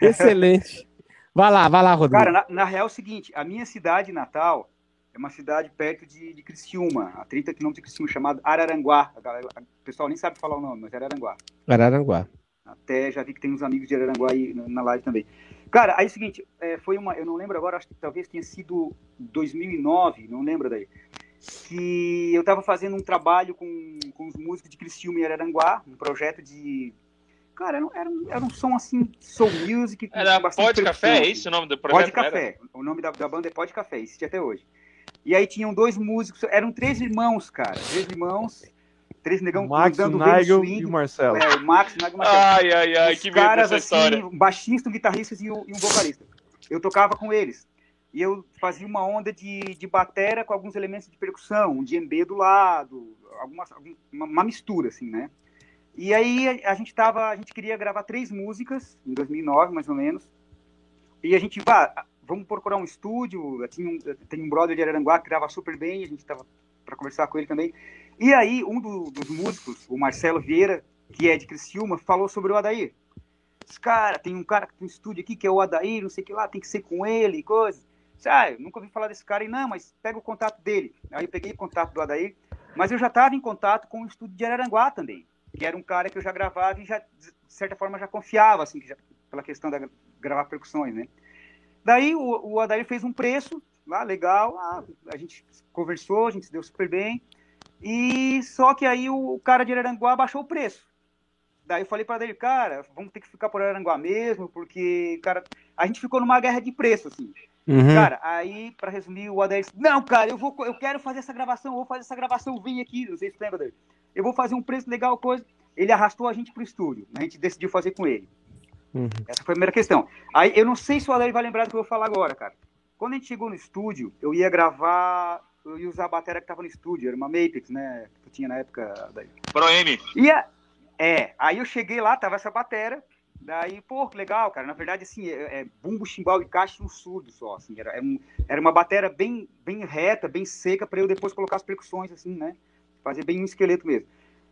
Excelente. Vai lá, vai lá, Rodrigo. Cara, na, na real é o seguinte, a minha cidade natal é uma cidade perto de, de Criciúma, a 30 quilômetros de Criciúma, chamada Araranguá. A galera- a- o pessoal nem sabe falar o nome, mas é Araranguá. Araranguá. Até já vi que tem uns amigos de Araranguá aí na- na live também. Cara, aí é o seguinte, é, foi uma, eu não lembro agora, acho que talvez tenha sido 2009, não lembro daí, que eu estava fazendo um trabalho com, com os músicos de Criciúma e Araranguá, um projeto de... Cara, era, um- era, um, era um som assim, soul music. com Era bastante Pod Café, é assim. isso o nome do projeto? Pode Café. O nome da, da banda é Pode Café, existe até hoje. E aí tinham dois músicos, eram três irmãos, cara. Três irmãos, três negão Max, o mandando ver no Nigel swing. e o Marcelo. É, o Max, o Nigel e o Marcelo. Ai, ai, ai, Os que medo caras dessa história. assim, um baixista, um guitarrista e um, e um vocalista. Eu tocava com eles. E eu fazia uma onda de, de batera com alguns elementos de percussão, um djembe do lado, algumas, algum- uma, mistura, assim, né? E aí a, gente tava, a gente queria gravar três músicas, em 2009, mais ou menos. E a gente, vá, vamos procurar um estúdio, tinha um, tem um brother de Araranguá que grava super bem, a gente tava para conversar com ele também. E aí um do- dos músicos, o Marcelo Vieira, que é de Criciúma, falou sobre o Adair. Cara, tem um cara que tem um estúdio aqui que é o Adair, não sei o que lá, tem que ser com ele coisa. Ah, eu nunca ouvi falar desse cara aí, não, mas pega o contato dele. Aí eu peguei o contato do Adair, mas eu já estava em contato com o estúdio de Araranguá também, que era um cara que eu já gravava e já, de certa forma, já confiava, assim, já- pela questão da gravar percussões, né? Daí o, o Adair fez um preço lá, legal, ah, a gente conversou, a gente se deu super bem, e só que aí o cara de Araranguá baixou o preço. Daí eu falei para ele, cara, vamos ter que ficar por Aranguá mesmo, porque, cara, a gente ficou numa guerra de preço, assim. Uhum. Cara, aí, para resumir, o Adair disse, não, cara, eu, vou, eu quero fazer essa gravação, eu vou fazer essa gravação, vim aqui, não sei se lembra dele. Eu vou fazer um preço legal, coisa. Ele arrastou a gente pro estúdio, a gente decidiu fazer com ele. Uhum. Essa foi a primeira questão. Aí, eu não sei se o Adair vai lembrar do que eu vou falar agora, cara. Quando a gente chegou no estúdio, eu ia gravar, eu ia usar a bateria que tava no estúdio, era uma Mapex, né, que eu tinha na época, Adair. Pro M. E a- é, aí eu cheguei lá, tava essa batera, daí, pô, que legal, cara. Na verdade, assim, é, é bumbo, chimbal e caixa e um surdo só, assim. Era, era, um- era uma batera bem, bem reta, bem seca, pra eu depois colocar as percussões, assim, né? Fazer bem um esqueleto mesmo.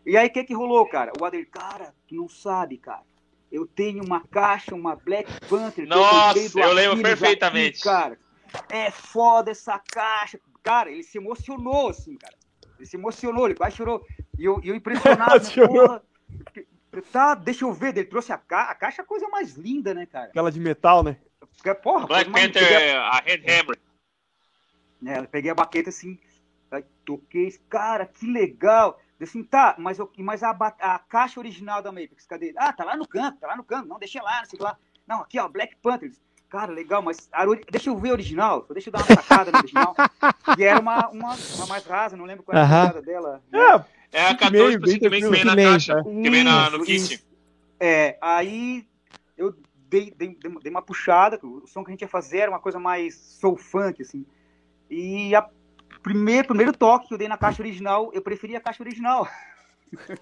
E aí, o que que rolou, cara? O Ader, cara, tu não sabe, cara. Eu tenho uma caixa, uma Black Panther. Nossa, do eu lembro perfeitamente. aqui, cara. É foda essa caixa. Cara, ele se emocionou, assim, cara. Ele se emocionou, ele quase chorou. E eu, e eu impressionado, né? Porra, Tá, deixa eu ver. Ele trouxe a, ca... a caixa, é a coisa mais linda, né, cara? Aquela de metal, né? Porque, Porra, Black Panther, peguei é a Red Hammer. é, eu peguei a baqueta assim, aí toquei, cara, que legal. Eu Assim, tá, mas, eu, mas a, a caixa original da Mapex, cadê? Ah, tá lá no canto, tá lá no canto. Não, deixa lá, não sei lá. Não, aqui, ó, Black Panther. Cara, legal, mas a deixa eu ver a original, só deixa eu dar uma sacada no original. E era uma, uma, uma mais rasa, não lembro qual era a Aham. sacada dela. né? É, É a Cinco e 14 meio, por bem 5 meses que vem na caixa, que vem na, no kit. É, aí eu dei, dei, dei uma- puxada, o som que a gente ia fazer era uma coisa mais soul funk, assim. E a primeiro, primeiro toque que eu dei na caixa original, eu preferi a caixa original.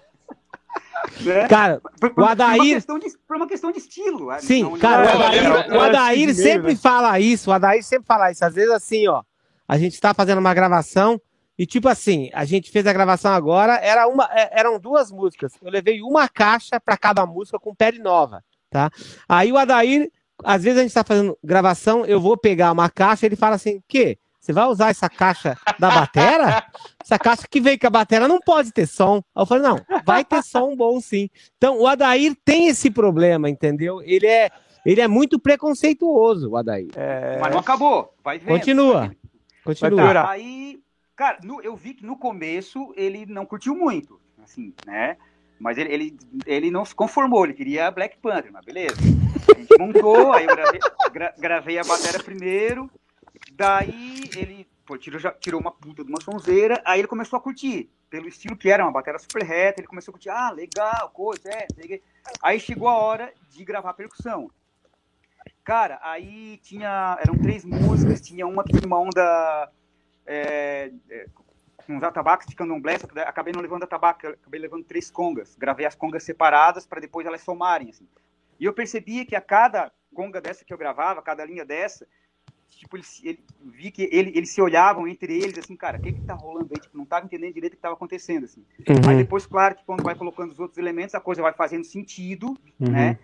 né? Cara, Por- o por- Adair- Por uma questão de, por uma questão de estilo. ah, sim, não- cara, o não- Adair, não, o Adair não, sempre né? fala isso, o Adair sempre fala isso. Às vezes, assim, ó, a gente tá fazendo uma gravação e, tipo assim, a gente fez a gravação agora, era uma, é, eram duas músicas. Eu levei uma caixa pra cada música com pele nova, tá? Aí o Adair, às vezes a gente tá fazendo gravação, eu vou pegar uma caixa, ele fala assim, quê? Você vai usar essa caixa da batera? Essa caixa que veio com a batera não pode ter som. Aí eu falei, não, vai ter som bom sim. Então, o Adair tem esse problema, entendeu? Ele é, ele é muito preconceituoso, o Adair. é, Mas não acabou. Vai vendo. Continua. Continua. Tá, aí, cara, no- eu vi que no começo ele não curtiu muito, assim, né? Mas ele, ele, ele não se conformou, ele queria Black Panther, mas beleza. A gente montou, aí eu gravei, gra- gravei a bateria primeiro, daí ele pô, tirou, já, tirou uma puta de uma sonzeira, aí ele começou a curtir, pelo estilo que era, uma bateria super reta, ele começou a curtir, ah, legal, coisa, é. Aí chegou a hora de gravar percussão. Cara, aí tinha. Eram três músicas, tinha uma que tinha uma onda. É, é, com uns atabaques de candomblé, só que daí acabei não levando atabaque, acabei levando três congas. Gravei as congas separadas para depois elas somarem. Assim. E eu percebia que a cada conga dessa que eu gravava, cada linha dessa, tipo, ele, ele vi que ele, eles se olhavam entre eles, assim, cara, o que que tá rolando aí? Tipo, não tava entendendo direito o que tava acontecendo, assim. Uhum, depois, claro, que quando vai colocando os outros elementos, a coisa vai fazendo sentido, uhum. né?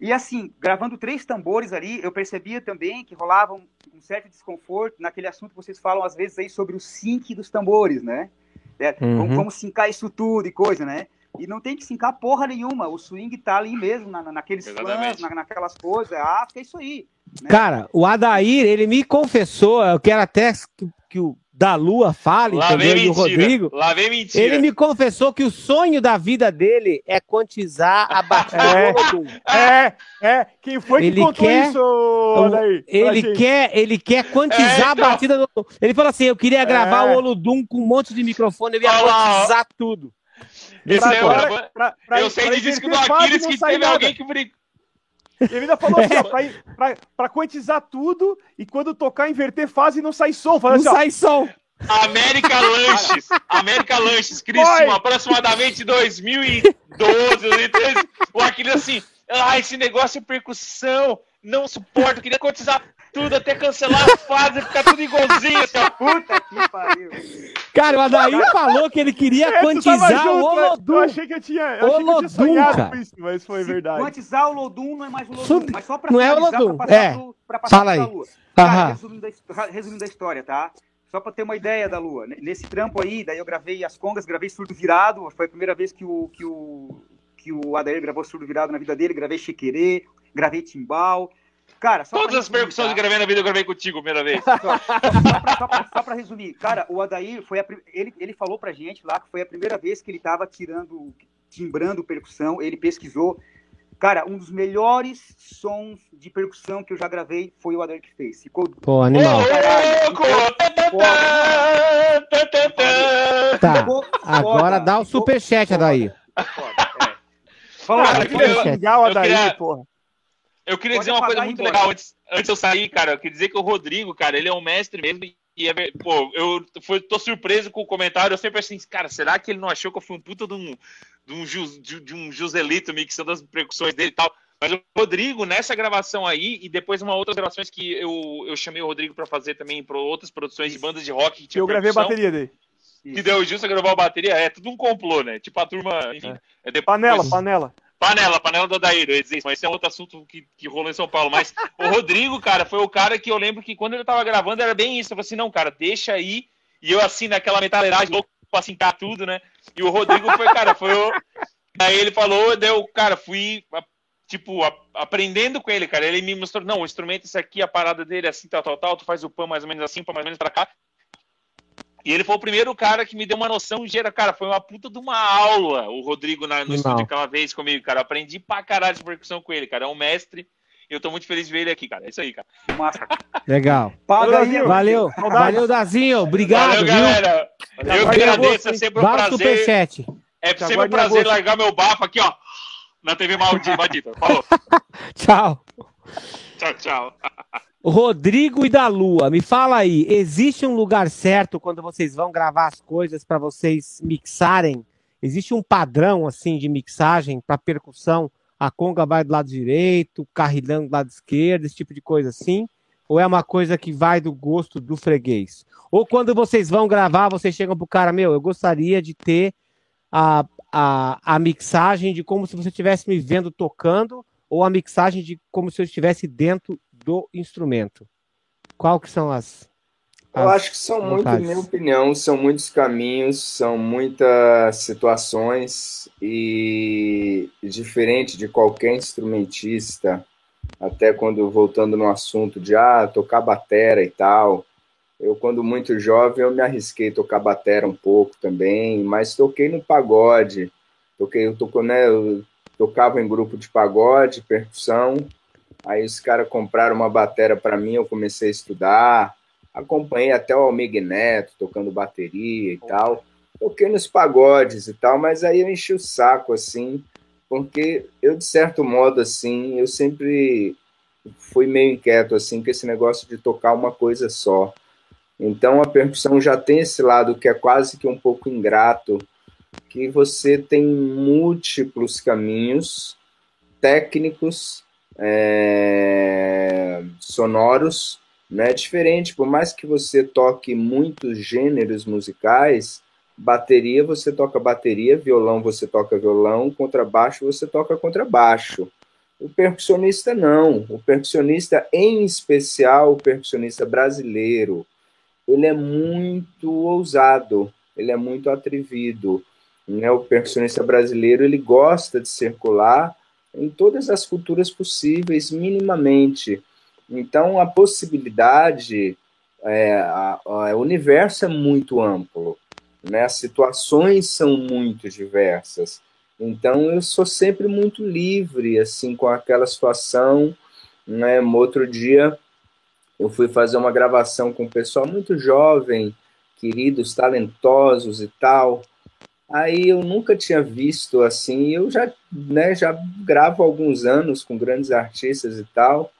E assim, gravando três tambores ali, eu percebia também que rolava um, um, certo desconforto naquele assunto que vocês falam às vezes aí sobre o sync dos tambores, né? É, uhum. como, como sincar isso tudo e coisa, né? E não tem que sincar porra nenhuma. O swing tá ali mesmo, na, naqueles fãs, na, naquelas coisas. Ah, fica isso aí. Né? Cara, o Adair, ele me confessou, eu quero até que, que o da Lua fale, Lá entendeu? Vem o Rodrigo. Lá vem mentira. Ele me confessou que o sonho da vida dele é quantizar a batida é, É, é. Quem foi que ele contou quer, isso, daí, Ele quer, ele quer quantizar é, então... a batida do Ele falou assim, eu queria gravar é. o Olodum com um monte de microfone, eu ia Olá. quantizar tudo. Esse é agora, pra, pra, eu sei de disco do Aquiles que teve nada. alguém que brincou. Ele ainda falou assim, ó, pra, pra, pra, quantizar tudo e quando tocar, inverter fase não sai som. Fala não assim, sai som. América Lanches, América Lanches, Criciúma, aproximadamente 2012, 2013. O Aquiles assim, ah, esse negócio é percussão, não suporto, queria cotizar tudo até cancelar a fase, ficar tudo igualzinho, assim, puta que pariu. Cara, o Adair falou que ele queria é, quantizar junto, o? Olodum. Eu achei que eu tinha, eu achei que eu tinha sonhado cara. com isso, mas foi Se verdade. Quantizar o Lodum não é mais o Lodum, mas só pra Não é o Lodum, pra é. Pro, pra passar Fala aí. Lua. Cara, resumindo, a, resumindo a história, tá? Só para ter uma ideia da Lua. Nesse trampo aí, daí eu gravei as congas, gravei surdo virado. Foi a primeira vez que o, que o, que o Adair gravou surdo virado na vida dele. Gravei chiquerê, gravei timbal. Cara, só Todas as percussões tá? que gravei na vida eu gravei contigo, primeira vez. Só, só, só, pra, resumir, cara, o Adair foi a, ele, ele falou pra gente lá que foi a primeira vez que ele tava tirando, timbrando percussão, ele pesquisou. Cara, um dos melhores sons de percussão que eu já gravei foi o Adair que fez. Ficou. Pô, animal. Tá, agora dá o superchat, Adair. Fala, legal, Adair, porra. Eu queria Pode dizer uma coisa muito embora. legal antes, antes de eu sair, cara. Eu queria dizer que o Rodrigo, cara, ele é um mestre mesmo. E é, pô, eu foi, tô surpreso com o comentário. Eu sempre assim, cara, será que ele não achou que eu fui um puta de um, de um, de, de um Joselito mixando as percussões dele e tal? Mas o Rodrigo, nessa gravação aí, e depois uma outras gravações que eu, eu chamei o Rodrigo para fazer também para outras produções de bandas de rock. Que eu gravei a bateria dele. Que deu justo gravar a bateria. É tudo um complô, né? Tipo a turma. Enfim, é. É depois... Panela, panela. Panela, panela do Adair, mas esse é outro assunto que, que rolou em São Paulo. Mas o Rodrigo, cara, foi o cara que eu lembro que quando ele tava gravando era bem isso. Eu falei assim, não, cara, deixa aí. E eu assim, naquela metaleiragem louco pra assintar tudo, né? E o Rodrigo foi, cara, foi o. Aí ele falou, deu, cara, fui, tipo, a, aprendendo com ele, cara. Ele me mostrou, não, o instrumento, isso aqui, a parada dele é assim, tal, tal, tal. Tu faz o pan mais ou menos assim, pan mais ou menos pra cá. E ele foi o primeiro cara que me deu uma noção geral. Cara, foi uma puta de uma aula, o Rodrigo, na, no Não. estúdio aquela vez comigo, cara. Eu aprendi pra caralho de percussão com ele, cara. É um mestre. E eu tô muito feliz de ver ele aqui, cara. É isso aí, cara. Massa. Legal. Paga aí, valeu. Valeu, Dazinho. Obrigado. Valeu, galera. Viu? Eu que agradeço. É sempre um prazer. Superchat. É sempre um prazer largar meu bafo aqui, ó. Na TV Maldita. Falou. tchau. Tchau, tchau. Rodrigo e da Lua, me fala aí, existe um lugar certo quando vocês vão gravar as coisas para vocês mixarem? Existe um padrão assim de mixagem para percussão? A conga vai do lado direito, o carrilhão do lado esquerdo, esse tipo de coisa assim? Ou é uma coisa que vai do gosto do freguês? Ou quando vocês vão gravar, vocês chegam pro cara, meu, eu gostaria de ter a, a, a mixagem de como se você estivesse me vendo tocando, ou a mixagem de como se eu estivesse dentro do instrumento? Qual que são as, as Eu acho que são muitos, na minha opinião, são muitos caminhos, são muitas situações e diferente de qualquer instrumentista, até quando voltando no assunto de ah, tocar batera e tal, eu quando muito jovem eu me arrisquei a tocar batera um pouco também, mas toquei no pagode, toquei, eu tocou, né, eu tocava em grupo de pagode, percussão, Aí os caras compraram uma bateria para mim, eu comecei a estudar. Acompanhei até o Almig Neto tocando bateria e tal. Toquei nos pagodes e tal, mas aí eu enchi o saco, assim, porque eu, de certo modo, assim, eu sempre fui meio inquieto, assim, com esse negócio de tocar uma coisa só. Então a percussão já tem esse lado que é quase que um pouco ingrato, que você tem múltiplos caminhos técnicos é, sonoros, né? Diferente, por mais que você toque muitos gêneros musicais, bateria você toca bateria, violão você toca violão, contrabaixo você toca contrabaixo. O percussionista não. O percussionista, em especial o percussionista brasileiro, ele é muito ousado, ele é muito atrevido. Né? O percussionista brasileiro ele gosta de circular em todas as culturas possíveis, minimamente. Então, a possibilidade, é, a, a, o universo é muito amplo, né? as situações são muito diversas. Então, eu sou sempre muito livre, assim, com aquela situação. Né? Outro dia, eu fui fazer uma gravação com um pessoal muito jovem, queridos, talentosos e tal. Aí eu nunca tinha visto assim, eu já, né, já gravo alguns anos com grandes artistas e tal,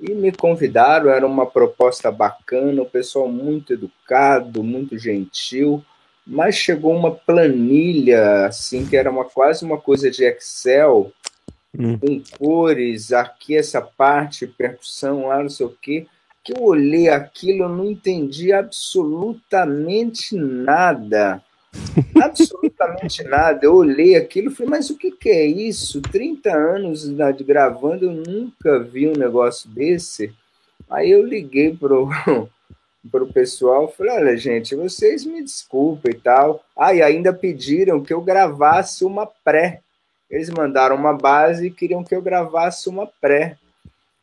e me convidaram, era uma proposta bacana, o pessoal muito educado, muito gentil, mas chegou uma planilha assim que era uma quase uma coisa de Excel, hum. com cores, aqui essa parte, percussão, lá não sei o quê que eu olhei aquilo, eu não entendi absolutamente nada. Absolutamente nada. Eu olhei aquilo e falei, mas o que, que é isso? 30 anos de gravando, eu nunca vi um negócio desse. Aí eu liguei pro, pro pessoal, falei, olha, gente, vocês me desculpem e tal. Ah, ainda pediram que eu gravasse uma pré. Eles mandaram uma base e queriam que eu gravasse uma pré.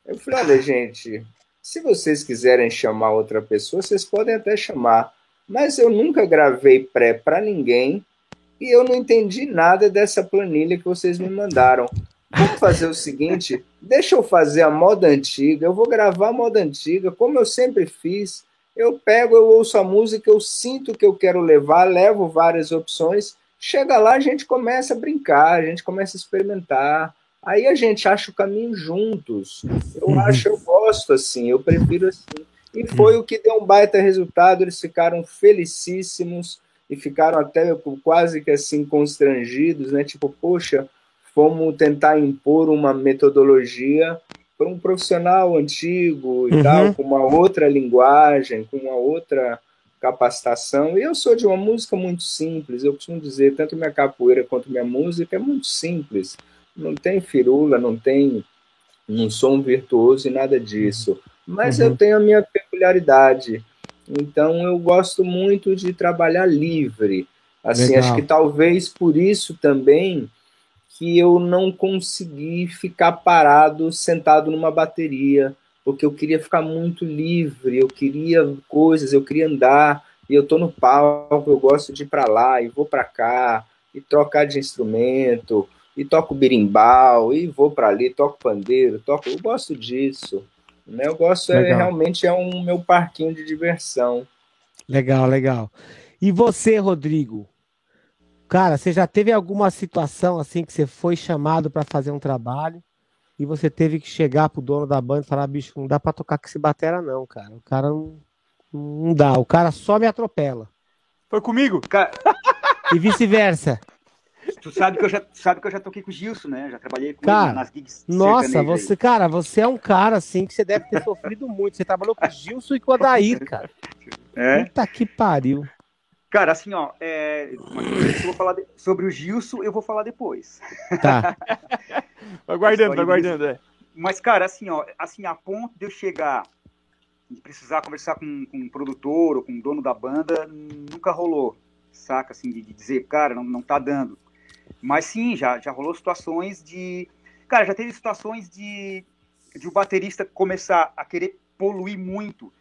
Eu falei, olha, gente, se vocês quiserem chamar outra pessoa, vocês podem até chamar. Mas eu nunca gravei pré para ninguém e eu não entendi nada dessa planilha que vocês me mandaram. Vamos fazer o seguinte: deixa eu fazer a moda antiga, eu vou gravar a moda antiga, como eu sempre fiz. Eu pego, eu ouço a música, eu sinto que eu quero levar, levo várias opções. Chega lá, a gente começa a brincar, a gente começa a experimentar. Aí a gente acha o caminho juntos. Eu uhum. acho, eu gosto assim, eu prefiro assim. E foi uhum. o que deu um baita resultado, eles ficaram felicíssimos e ficaram até quase que assim constrangidos, né? Tipo, poxa, fomos tentar impor uma metodologia para um profissional antigo e uhum. tal, com uma outra linguagem, com uma outra capacitação. E eu sou de uma música muito simples, eu costumo dizer, tanto minha capoeira quanto minha música é muito simples não tem firula, não tem um som virtuoso e nada disso. Mas uhum. eu tenho a minha peculiaridade. Então eu gosto muito de trabalhar livre. Assim, Legal. acho que talvez por isso também que eu não consegui ficar parado sentado numa bateria, porque eu queria ficar muito livre, eu queria coisas, eu queria andar, e eu tô no palco, eu gosto de ir para lá e vou para cá e trocar de instrumento, e toco birimbau, e vou para ali, toco pandeiro, toco. Eu gosto disso. Eu gosto, é, realmente é um meu parquinho de diversão. Legal, legal. E você, Rodrigo? Cara, você já teve alguma situação assim que você foi chamado para fazer um trabalho e você teve que chegar pro dono da banda e falar, bicho, não dá para tocar com esse batera não, cara. O cara não, não dá, o cara só me atropela. Foi comigo? E vice-versa. Tu sabe que eu já sabe que eu já toquei com o Gilson, né? Já trabalhei com cara, ele nas gigs. Nossa, você, aí. cara, você é um cara assim que você deve ter sofrido muito. Você trabalhou com o Gilson e com o Adair, cara. É? Puta que pariu. Cara, assim, ó, é, eu vou falar de, sobre o Gilson, eu vou falar depois. Tá. vai guardando, vai guardando, é. Mas, cara, assim, ó, assim, a ponto de eu chegar e precisar conversar com, com um produtor ou com um dono da banda, nunca rolou, saca? Assim, de, de dizer, cara, não, não tá dando. Mas sim, já, já rolou situações de. Cara, já teve situações de, de o baterista começar a querer poluir muito.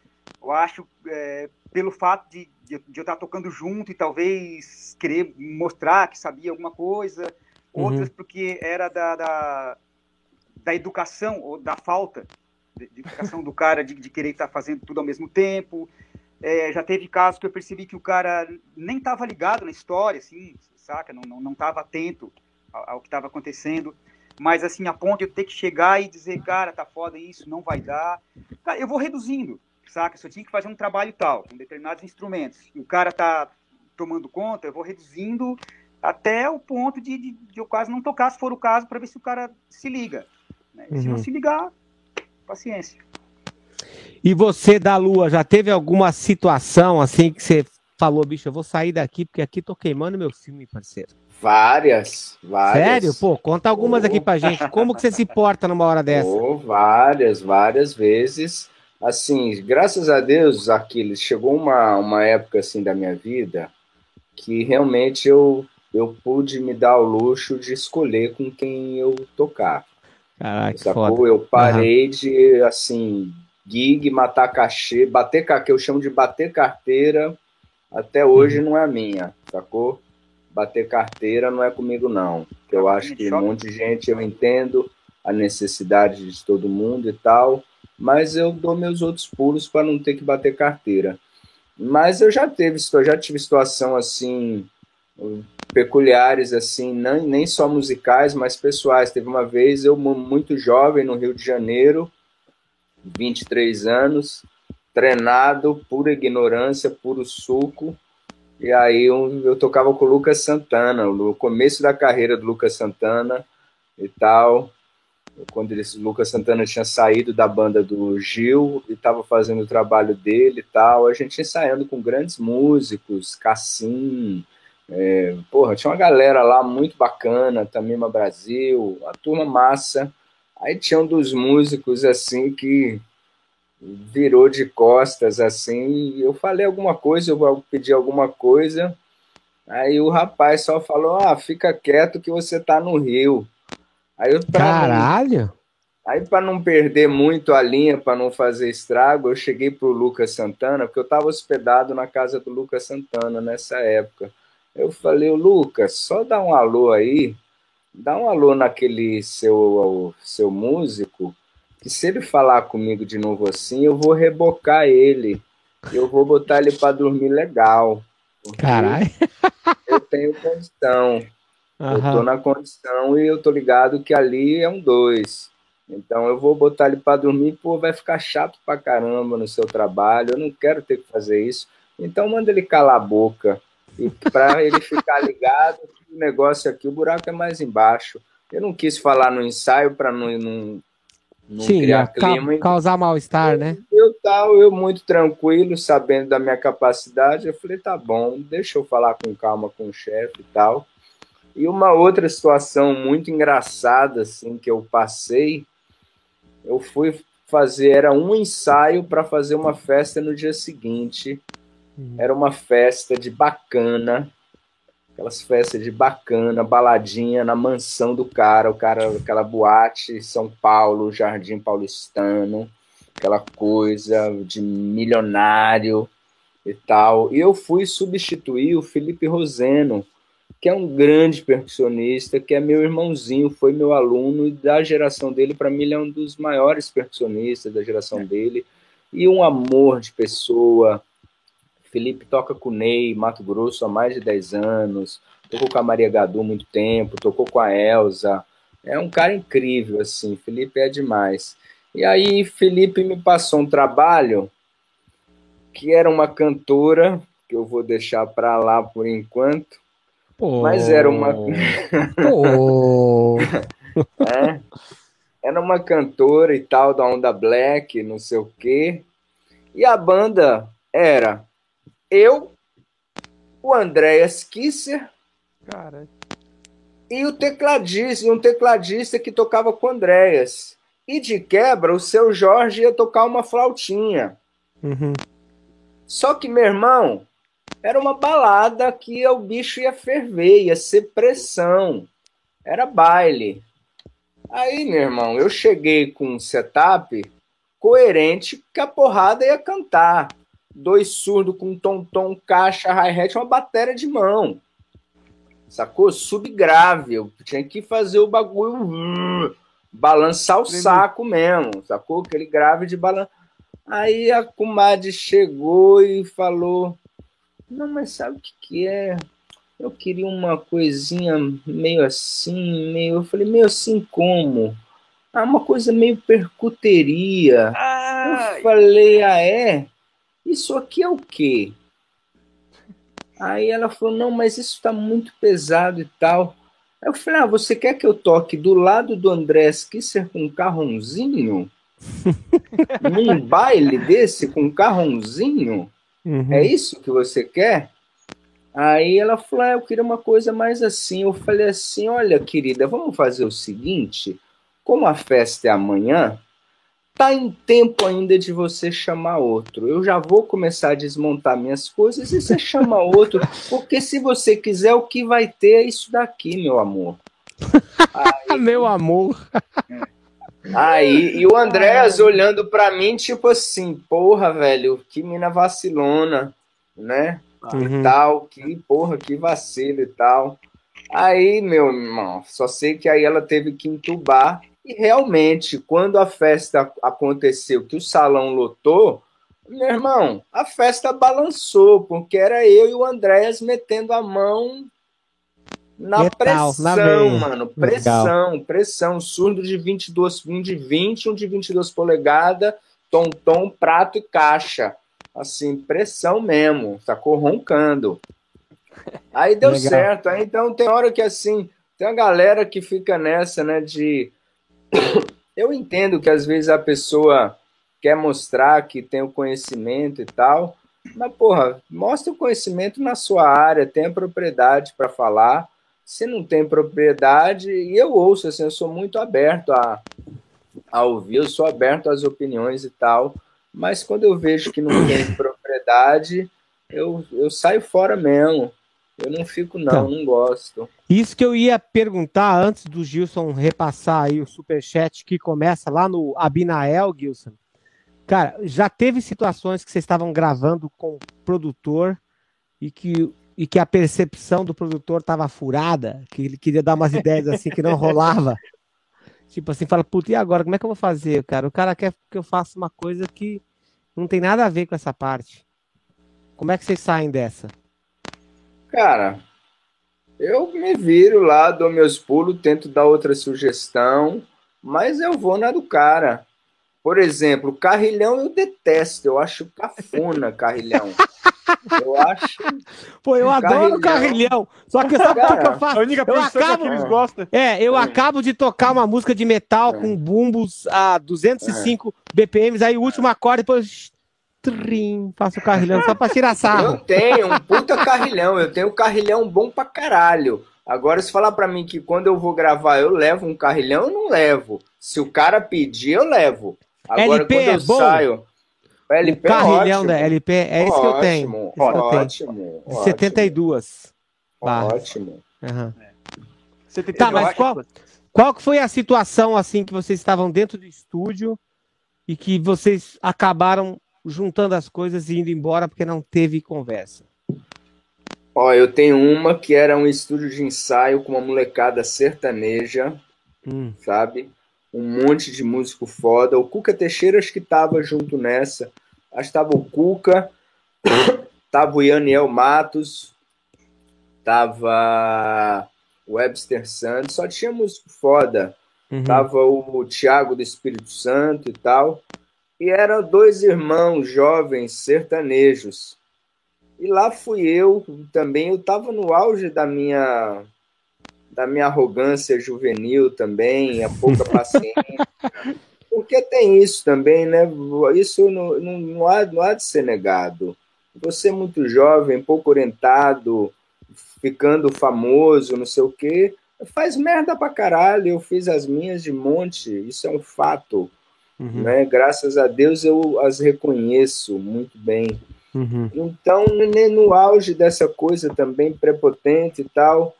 Eu acho, é, pelo fato de, de, de, eu estar tocando junto e talvez querer mostrar que sabia alguma coisa, uhum. outras porque era da, da, da, educação ou da falta de, de educação do cara de, de querer estar fazendo tudo ao mesmo tempo. É, já teve casos que eu percebi que o cara nem estava ligado na história, assim, saca? Não estava não, não atento ao, ao que estava acontecendo. Mas, assim, a ponto de eu ter que chegar e dizer, cara, tá foda isso, não vai dar. Cara, eu vou reduzindo, saca? Se eu tinha que fazer um trabalho tal, com determinados instrumentos, e o cara tá tomando conta, eu vou reduzindo até o ponto de, de, de eu quase não tocar, se for o caso, para ver se o cara se liga. Né? Uhum. Se não uhum. se ligar, paciência. E você da Lua, já teve alguma situação assim que você falou, bicho, eu vou sair daqui porque aqui tô queimando meu filme, parceiro? Várias, várias. Sério? Pô, conta algumas oh. aqui pra gente. Como que você se porta numa hora dessa? Oh, várias, várias vezes. Assim, graças a Deus, Aquiles, chegou uma, uma época assim da minha vida que realmente eu, eu pude me dar o luxo de escolher com quem eu tocar. Caraca, sacou? Foda. Eu parei uhum. de, assim, gig, matar cachê, bater, que eu chamo de bater carteira, até hoje uhum. não é minha, sacou? bater carteira não é comigo, não. Eu acho que um monte de gente, eu entendo a necessidade de todo mundo e tal, mas eu dou meus outros pulos para não ter que bater carteira. Mas eu já teve, já tive situação assim peculiares assim, não, nem só musicais, mas pessoais. Teve uma vez eu muito jovem no Rio de Janeiro, 23 anos, treinado, pura ignorância, puro suco, e aí eu, eu tocava com o Lucas Santana, no começo da carreira do Lucas Santana e tal. Quando ele, Lucas Santana tinha saído da banda do Gil e estava fazendo o trabalho dele e tal, a gente ensaiando com grandes músicos, Cassim, é, porra, tinha uma galera lá muito bacana, Tamima Brasil, a turma massa. Aí tinha um dos músicos assim que virou de costas assim, eu falei alguma coisa, eu pedi alguma coisa, aí o rapaz só falou, ah, fica quieto que você tá no Rio. Aí eu Caralho! Aí para não perder muito a linha, para não fazer estrago, eu cheguei pro Lucas Santana, porque eu estava hospedado na casa do Lucas Santana nessa época. Eu falei, Lucas, só dá um alô aí, dá um alô naquele seu, seu músico, que se ele falar comigo de novo assim, eu vou rebocar ele. Eu vou botar ele para dormir legal. Caralho. Eu tenho condição. Uhum. Eu tô na condição e eu tô ligado que ali é um dois. Então eu vou botar ele para dormir, pô, vai ficar chato pra caramba no seu trabalho. Eu não quero ter que fazer isso. Então manda ele calar a boca. E para ele ficar ligado, o negócio aqui, o buraco é mais embaixo. Eu não quis falar no ensaio para não, não, não Sim, criar clima. causar mal-estar, né? Eu tal, eu muito tranquilo, sabendo da minha capacidade, eu falei, tá bom, deixa eu falar com calma com o chefe e tal. E uma outra situação muito engraçada, assim, que eu passei, eu fui fazer, era um ensaio para fazer uma festa no dia seguinte. Uhum. Era uma festa de bacana, aquelas festas de bacana, baladinha na mansão do cara, o cara, aquela boate São Paulo, Jardim Paulistano, aquela coisa de milionário e tal. E eu fui substituir o Felipe Roseno, que é um grande percussionista, que é meu irmãozinho, foi meu aluno e da geração dele, para mim ele é um dos maiores percussionistas da geração dele e um amor de pessoa, Felipe toca com o Ney, Mato Grosso, há mais de 10 anos, tocou com a Maria Gadu há muito tempo, tocou com a Elsa. É um cara incrível, assim, Felipe é demais. E aí, Felipe me passou um trabalho que era uma cantora, que eu vou deixar para lá por enquanto, mas era uma. É, era uma cantora e tal, da Onda Black, não sei o quê. E a banda era eu, o Andréas Kisser Cara. e o tecladista, um tecladista que tocava com o Andréas. E de quebra, o seu Jorge ia tocar uma flautinha. Uhum. Só que, meu irmão, era uma balada que o bicho ia ferver, ia ser pressão. Era baile. Aí, meu irmão, eu cheguei com um setup coerente que a porrada ia cantar dois surdos com tom-tom, caixa, hi-hat, uma bateria de mão. Sacou? Subgrave. Eu tinha que fazer o bagulho uh, balançar o saco mesmo. Sacou? Aquele grave de balanço. Aí a comadre chegou e falou: Não, mas sabe o que, que é? Eu queria uma coisinha meio assim, meio. Eu falei, meio assim como? Ah, uma coisa meio percuteria. Ai. Eu falei, ah, é? Isso aqui é o quê? Aí ela falou, não, mas isso está muito pesado e tal. Aí eu falei, ah, você quer que eu toque do lado do André Kisser com um carrãozinho? Num baile desse com um carrãozinho? Uhum. É isso que você quer? Aí ela falou: ah, eu queria uma coisa mais assim. Eu falei assim: olha, querida, vamos fazer o seguinte: como a festa é amanhã, tá em tempo ainda de você chamar outro. Eu já vou começar a desmontar minhas coisas e você chama outro, porque se você quiser, o que vai ter é isso daqui, meu amor. Aí, meu amor. Aí, e o Andréas olhando para mim, tipo assim, porra, velho, que mina vacilona, né? Uhum. E tal, que porra, que vacilo e tal. Aí, meu irmão, só sei que aí ela teve que entubar e realmente, quando a festa aconteceu, que o salão lotou, meu irmão, a festa balançou, porque era eu e o Andréas metendo a mão na Metal, pressão, na mano. Pressão, Legal. pressão. Surdo de 22, um de 20, um de 22 polegadas, tom-tom, prato e caixa. Assim, pressão mesmo, sacou? Roncando. Aí deu Legal. certo. Aí, então tem hora que assim, tem uma galera que fica nessa, né, de eu entendo que às vezes a pessoa quer mostrar que tem o conhecimento e tal, mas porra, mostra o conhecimento na sua área, tenha propriedade para falar. Se não tem propriedade, e eu ouço assim, eu sou muito aberto a, a ouvir, eu sou aberto às opiniões e tal, mas quando eu vejo que não tem propriedade, eu, eu saio fora mesmo. Eu não fico, não, então, não gosto. Isso que eu ia perguntar antes do Gilson repassar aí o superchat que começa lá no Abinael, Gilson. Cara, já teve situações que vocês estavam gravando com o produtor e que, e que a percepção do produtor estava furada, que ele queria dar umas ideias assim que não rolava. Tipo assim, fala, puta, e agora? Como é que eu vou fazer, cara? O cara quer que eu faça uma coisa que não tem nada a ver com essa parte. Como é que vocês saem dessa? Cara, eu me viro lá, dou meus pulos, tento dar outra sugestão, mas eu vou na do cara. Por exemplo, carrilhão eu detesto, eu acho cafona carrilhão. Eu acho. Pô, eu adoro carrilhão. Só que sabe o que eu faço? A única eu acabo... que eles gostam. É, eu é. acabo de tocar uma música de metal é. com bumbos a 205 é. BPMs, aí o último acorde, depois trim, faço carrilhão só pra tirar sarro. Eu tenho um puta carrilhão, eu tenho um carrilhão bom pra caralho. Agora, se falar para mim que quando eu vou gravar eu levo um carrilhão, eu não levo. Se o cara pedir, eu levo. Agora, LP quando eu é bom. saio. LP o carrilhão é da LP é isso que eu tenho. Ótimo, ótimo, ótimo. 72. Ótimo. Uhum. Tá, mas qual, qual foi a situação assim que vocês estavam dentro do estúdio e que vocês acabaram juntando as coisas e indo embora porque não teve conversa? Ó, eu tenho uma que era um estúdio de ensaio com uma molecada sertaneja, hum. sabe? Um monte de músico foda. O Cuca Teixeira acho que tava junto nessa. Acho que tava o Cuca, tava o Yaniel Matos, tava o Webster Santos, só tinha músico foda. Uhum. Tava o Thiago do Espírito Santo e tal. E eram dois irmãos jovens sertanejos. E lá fui eu também, eu estava no auge da minha da minha arrogância juvenil também, a pouca paciência. Porque tem isso também, né? Isso não, não, não, há, não há de ser negado. Você é muito jovem, pouco orientado, ficando famoso, não sei o quê, faz merda pra caralho. Eu fiz as minhas de monte, isso é um fato. Uhum. Né? Graças a Deus eu as reconheço muito bem. Uhum. Então, no auge dessa coisa também prepotente e tal,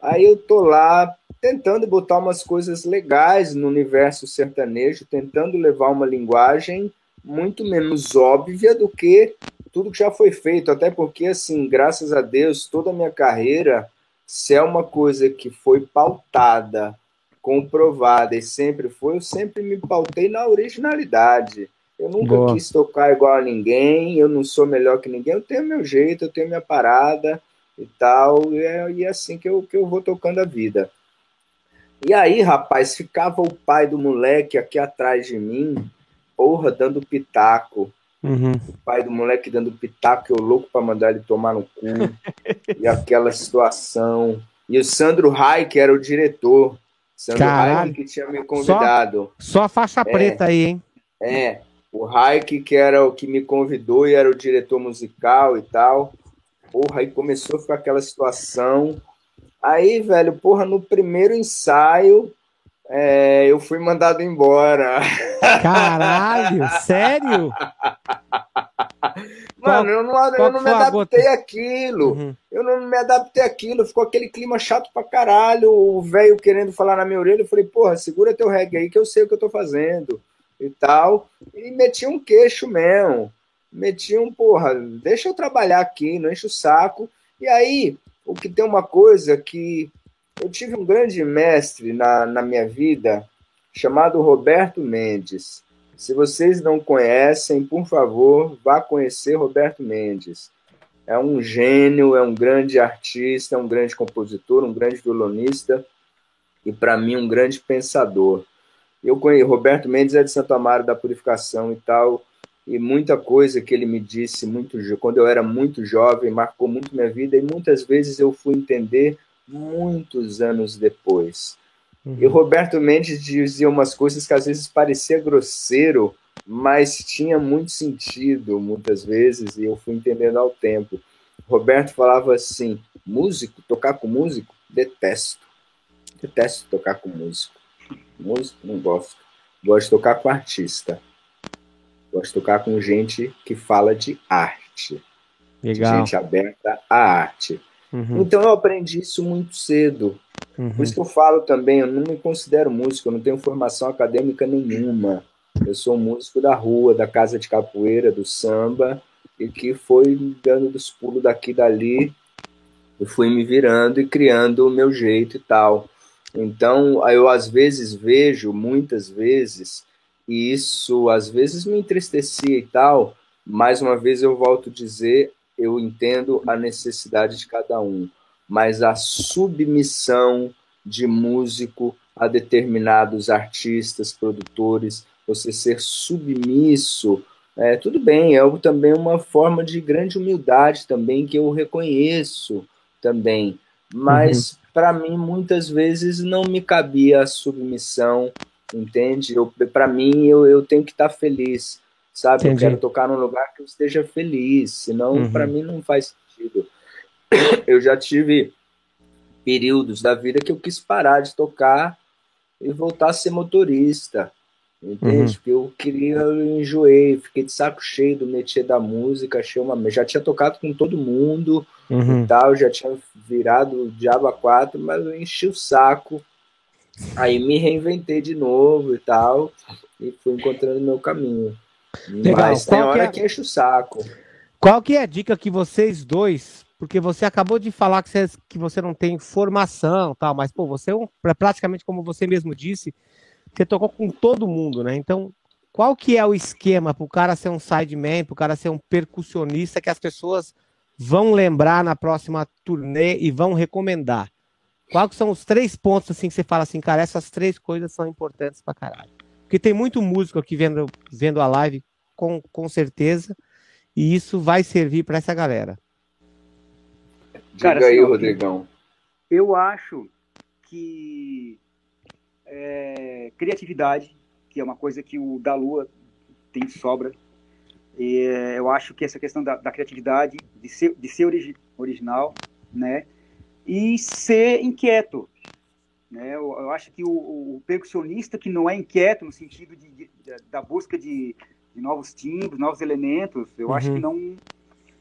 aí eu tô lá tentando botar umas coisas legais no universo sertanejo, tentando levar uma linguagem muito menos óbvia do que tudo que já foi feito, até porque, assim, graças a Deus, toda a minha carreira, se é uma coisa que foi pautada comprovada e sempre foi, eu sempre me pautei na originalidade. Eu nunca Boa. quis tocar igual a ninguém, eu não sou melhor que ninguém, eu tenho meu jeito, eu tenho minha parada e tal, e é, e é assim que eu, que eu vou tocando a vida. E aí, rapaz, ficava o pai do moleque aqui atrás de mim, porra, dando pitaco. Uhum. O pai do moleque dando pitaco, eu louco para mandar ele tomar no cu. e aquela situação. E o Sandro Rai, que era o diretor, Sandro Caralho. que tinha me convidado. Só, só a faixa é, preta aí, hein? É. O Raik, que era o que me convidou e era o diretor musical e tal. Porra, aí começou a ficar aquela situação. Aí, velho, porra, no primeiro ensaio, é, eu fui mandado embora. Caralho, sério? Mano, qual, eu não, eu não me adaptei àquilo. Uhum. Eu não me adaptei àquilo. Ficou aquele clima chato pra caralho. O velho querendo falar na minha orelha. Eu falei, porra, segura teu reggae aí que eu sei o que eu tô fazendo. E tal. E meti um queixo mesmo. Meti um, porra, deixa eu trabalhar aqui, não enche o saco. E aí, o que tem uma coisa que eu tive um grande mestre na, na minha vida chamado Roberto Mendes. Se vocês não conhecem, por favor, vá conhecer Roberto Mendes. É um gênio, é um grande artista, é um grande compositor, um grande violonista e, para mim, um grande pensador. Eu conheço, Roberto Mendes é de Santo Amaro da Purificação e tal, e muita coisa que ele me disse muito quando eu era muito jovem marcou muito minha vida e muitas vezes eu fui entender muitos anos depois. Uhum. E Roberto Mendes dizia umas coisas que às vezes parecia grosseiro, mas tinha muito sentido muitas vezes, e eu fui entendendo ao tempo. Roberto falava assim: músico, tocar com músico, detesto. Detesto tocar com músico. Músico, não gosto. Gosto de tocar com artista. Gosto de tocar com gente que fala de arte. Legal. gente aberta à arte. Uhum. Então eu aprendi isso muito cedo. Uhum. Por isso que eu falo também, eu não me considero músico, eu não tenho formação acadêmica nenhuma. Eu sou músico da rua, da casa de capoeira, do samba, e que foi dando dos pulos daqui e dali, e fui me virando e criando o meu jeito e tal. Então, eu às vezes vejo, muitas vezes, e isso às vezes me entristecia e tal, mais uma vez eu volto a dizer, eu entendo a necessidade de cada um, mas a submissão de músico a determinados artistas, produtores, você ser submisso, é, tudo bem, é também uma forma de grande humildade também que eu reconheço também, mas uhum. para mim muitas vezes não me cabia a submissão, entende? Para mim eu, eu tenho que estar tá feliz sabe? Entendi. Eu quero tocar num lugar que eu esteja feliz, senão uhum. para mim não faz sentido. Eu já tive períodos da vida que eu quis parar de tocar e voltar a ser motorista, entende? Uhum. Porque eu queria, eu enjoei, fiquei de saco cheio do métier da música, achei uma, já tinha tocado com todo mundo uhum. e tal, já tinha virado diabo a quatro, mas eu enchi o saco, aí me reinventei de novo e tal, e fui encontrando meu caminho. Legal. Mas tem hora que, é... que enche o saco. Qual que é a dica que vocês dois, porque você acabou de falar que você, que você não tem formação, tal, mas pô, você é, um, praticamente como você mesmo disse, você tocou com todo mundo, né? Então, qual que é o esquema para o cara ser um sideman, para o cara ser um percussionista que as pessoas vão lembrar na próxima turnê e vão recomendar? Quais são os três pontos assim que você fala assim, cara, essas três coisas são importantes pra caralho? Porque tem muito músico aqui vendo, vendo a live, com, com certeza, e isso vai servir para essa galera. Cara, Diga aí, assim, Rodrigão. Eu acho que é, criatividade, que é uma coisa que o da Lua tem de sobra. E, é, eu acho que essa questão da, da criatividade, de ser, de ser origi original, né? E ser inquieto. Né? Eu, eu acho que o, o, percussionista que não é inquieto no sentido de, de, da busca de, de, novos timbres, novos elementos, eu uhum. acho que não,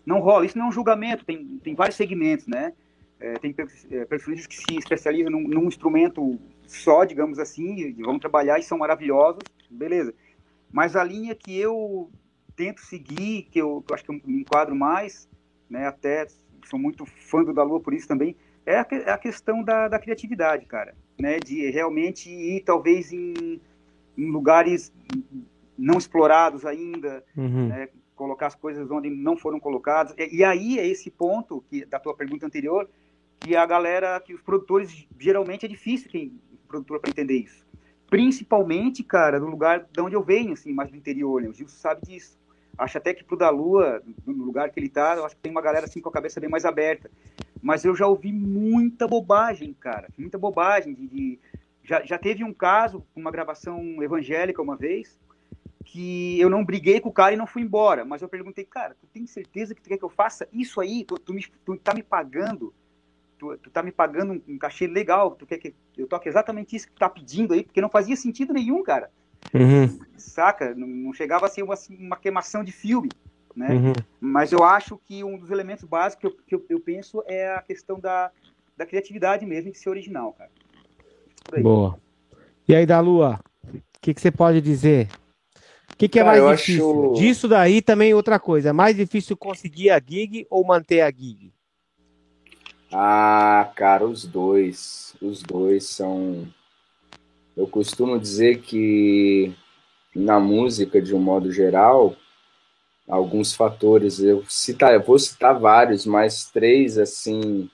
não rola. Isso não é um julgamento, tem, tem vários segmentos, né? É, tem é, percussionistas que se especializam num, num, instrumento só, digamos assim, e vão trabalhar e são maravilhosos, beleza. Mas a linha que eu tento seguir, que eu, que eu acho que eu me enquadro mais, né, até sou muito fã do da Lua por isso também, é a, é a questão da, da, criatividade, cara, né? De realmente ir talvez em, em lugares não explorados ainda, uhum. né? colocar as coisas onde não foram colocadas. E, e, aí é esse ponto que da tua pergunta anterior, que a galera, que os produtores geralmente é difícil quem produtor para entender isso. Principalmente, cara, no lugar de onde eu venho, assim, mais do interior, né? O Gil sabe disso. Acho até que pro da Lua, no lugar que ele tá, eu acho que tem uma galera assim com a cabeça bem mais aberta mas eu já ouvi muita bobagem, cara, muita bobagem. De, de... Já, já teve um caso, uma gravação evangélica uma vez, que eu não briguei com o cara e não fui embora. Mas eu perguntei, cara, tu tem certeza que tu quer que eu faça isso aí? Tu, tu, me, tu tá me pagando, tu, tu tá me pagando um, um, cachê legal, tu quer que eu toque exatamente isso que tu tá pedindo aí? Porque não fazia sentido nenhum, cara. Uhum. Saca? Não, não, chegava a ser uma, uma queimação de filme. Né? Uhum. Mas eu acho que um dos elementos básicos que eu, que eu, eu penso é a questão da, da criatividade mesmo, de ser original, cara. Boa. E aí, da Lua, o que, que você pode dizer? O que, que é cara, mais difícil? Acho... Disso daí também outra coisa. É mais difícil conseguir a gig ou manter a gig? Ah, cara, os dois. Os dois são. Eu costumo dizer que na música, de um modo geral, alguns fatores. Eu, citar, eu vou citar vários, mas três, assim,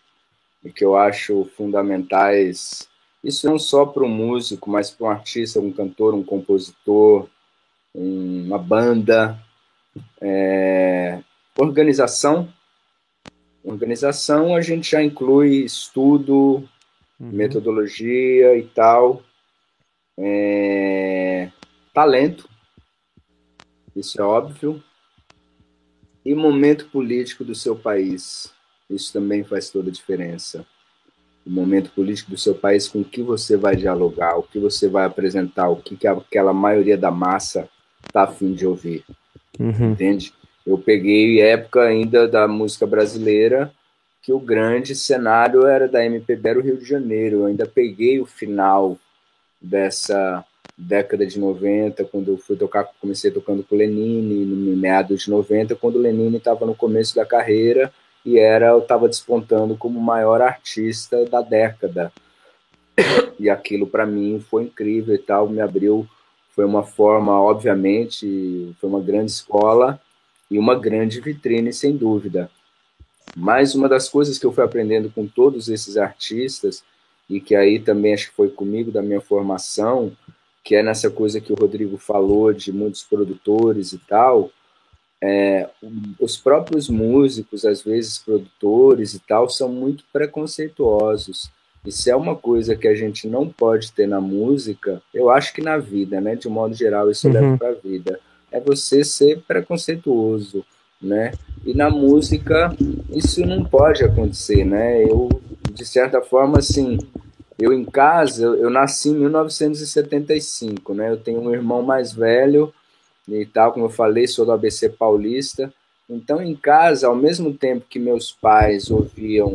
que eu acho fundamentais. Isso não só para um músico, mas para um artista, um cantor, um compositor, uma banda. É, organização. Organização a gente já inclui estudo, uhum. metodologia e tal. É, talento, isso é óbvio e momento político do seu país. Isso também faz toda a diferença. O momento político do seu país, com o que você vai dialogar, o que você vai apresentar, o que, que aquela maioria da massa está afim de ouvir. Uhum. Entende? Eu peguei época ainda da música brasileira, que o grande cenário era da MPB, era o Rio de Janeiro. Eu ainda peguei o final dessa década de 90, quando eu fui tocar, comecei tocando com Lenine, no meados de 90, quando o Lenine estava no começo da carreira e era eu estava despontando como o maior artista da década. E aquilo para mim foi incrível e tal, me abriu, foi uma forma, obviamente, foi uma grande escola e uma grande vitrine, sem dúvida. Mas uma das coisas que eu fui aprendendo com todos esses artistas, e que aí também acho que foi comigo da minha formação, que é nessa coisa que o Rodrigo falou de muitos produtores e tal, é, os próprios músicos, às vezes produtores e tal, são muito preconceituosos. Isso é uma coisa que a gente não pode ter na música, eu acho que na vida, né? De modo geral, isso uhum. leva para a vida. É você ser preconceituoso, né? E na música, isso não pode acontecer, né? Eu, de certa forma, assim, eu em casa, eu nasci em 1975, né? Eu tenho um irmão mais velho e tal, como eu falei, sou do ABC Paulista. Então, em casa, ao mesmo tempo que meus pais ouviam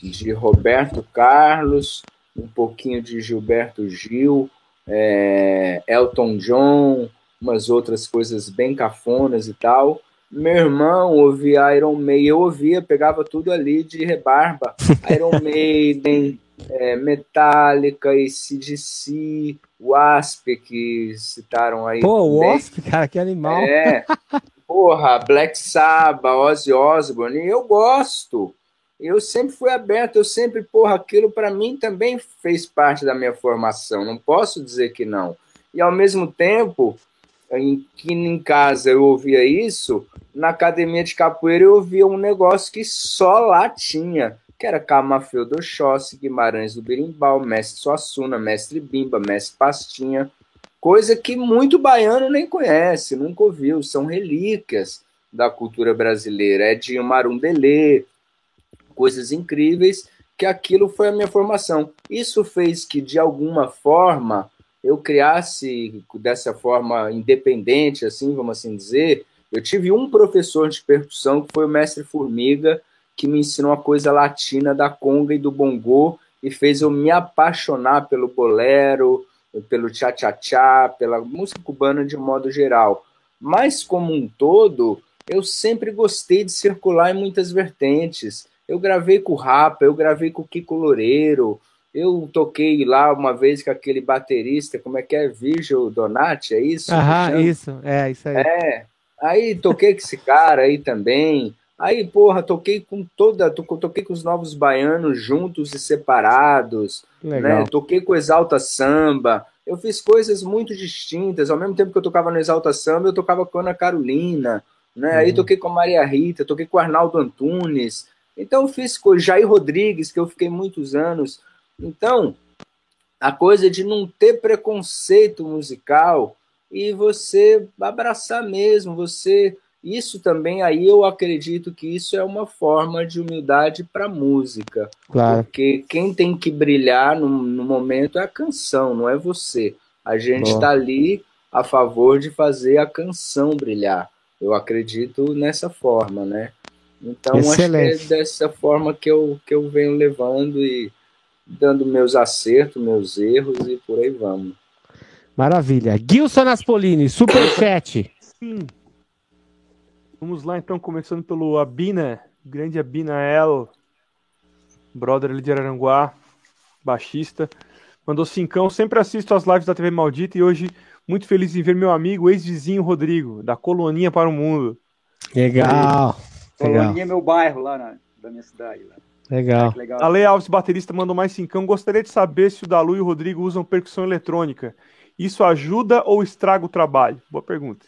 de Roberto Carlos, um pouquinho de Gilberto Gil, é, Elton John, umas outras coisas bem cafonas e tal. Meu irmão ouvia Iron Maiden, eu ouvia, pegava tudo ali de rebarba. Iron Maiden, é, Metallica, ACDC, Wasp, que citaram aí. Pô, o Wasp, cara, que animal. É, porra, Black Sabbath, Ozzy Osbourne, eu gosto. Eu sempre fui aberto, eu sempre, porra, aquilo para mim também fez parte da minha formação, não posso dizer que não. E ao mesmo tempo, em, que em casa eu ouvia isso, na academia de capoeira eu ouvia um negócio que só lá tinha que era Camafeu do Oxóssi, Guimarães do Berimbau, Mestre Suassuna, Mestre Bimba, Mestre Pastinha, coisa que muito baiano nem conhece, nunca ouviu, são relíquias da cultura brasileira, é de Marundelê, coisas incríveis, que aquilo foi a minha formação. Isso fez que, de alguma forma, eu criasse dessa forma independente, assim, vamos assim dizer. Eu tive um professor de percussão que foi o mestre Formiga, que me ensinou a coisa latina da conga e do bongô e fez eu me apaixonar pelo bolero, pelo cha-cha-cha, pela música cubana de um modo geral. Mas, como um todo, eu sempre gostei de circular em muitas vertentes. Eu gravei com o Rapa, eu gravei com o Kiko Loureiro, eu toquei lá uma vez com aquele baterista, como é que é? Virgil Donati, é isso? Aham, isso, é, isso aí. É, aí toquei com esse cara aí também. Aí, porra, toquei com toda, toquei com os novos baianos juntos e separados, Legal. né? Toquei com o Exalta Samba. Eu fiz coisas muito distintas. Ao mesmo tempo que eu tocava no Exalta Samba, eu tocava com a Ana Carolina, né? Uhum. Aí toquei com a Maria Rita, toquei com o Arnaldo Antunes. Então eu fiz com o Jair Rodrigues, que eu fiquei muitos anos. Então, a coisa de não ter preconceito musical e você abraçar mesmo, você isso também aí eu acredito que isso é uma forma de humildade para música. Claro. Porque quem tem que brilhar no, no momento é a canção, não é você. A gente está ali a favor de fazer a canção brilhar. Eu acredito nessa forma, né? Então Excelente. acho que é dessa forma que eu, que eu venho levando e dando meus acertos, meus erros e por aí vamos. Maravilha. Gilson Aspolini, superchat. Sim. Vamos lá então, começando pelo Abina, grande Abina El, brother ali de Araranguá, baixista. Mandou cincão, sempre assisto as lives da TV Maldita e hoje muito feliz em ver meu amigo, ex-vizinho Rodrigo, da Coloninha para o Mundo. Legal. Coloninha é meu bairro lá na, da minha cidade. Lá. Legal. legal. Ale Alves, baterista, mandou mais cincão. Gostaria de saber se o Dalu e o Rodrigo usam percussão eletrônica. Isso ajuda ou estraga o trabalho? Boa pergunta.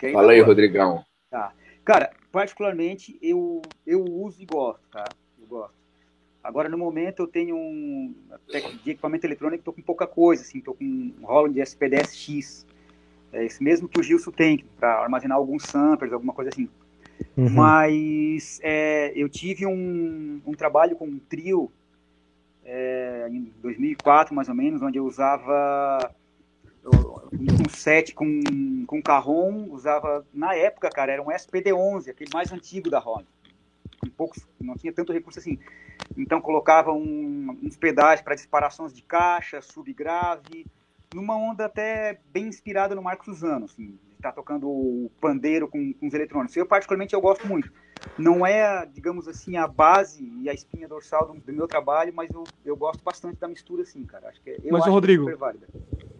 Quem Fala aí, Rodrigão. Tá. Cara, particularmente eu, eu uso e gosto, tá? Eu gosto. Agora, no momento, eu tenho um de equipamento eletrônico, tô com pouca coisa, assim, tô com um Roland SPDS X. É esse mesmo que o Gilson tem, para armazenar alguns samplers, alguma coisa assim. Uhum. Mas é, eu tive um, um trabalho com um trio é, em 2004, mais ou menos, onde eu usava um set com, com carrom, usava, na época, cara, era um SPD-11, aquele mais antigo da Honda. Com poucos, não tinha tanto recurso assim. Então colocava um, uns pedais para disparações de caixa, subgrave, numa onda até bem inspirada no Marcos Suzano, assim, tá tocando o pandeiro com, com os eletrônicos. Eu particularmente eu gosto muito. Não é, digamos assim, a base e a espinha dorsal do, do meu trabalho, mas eu, eu gosto bastante da mistura, assim, cara. Acho que é, eu mas o Rodrigo,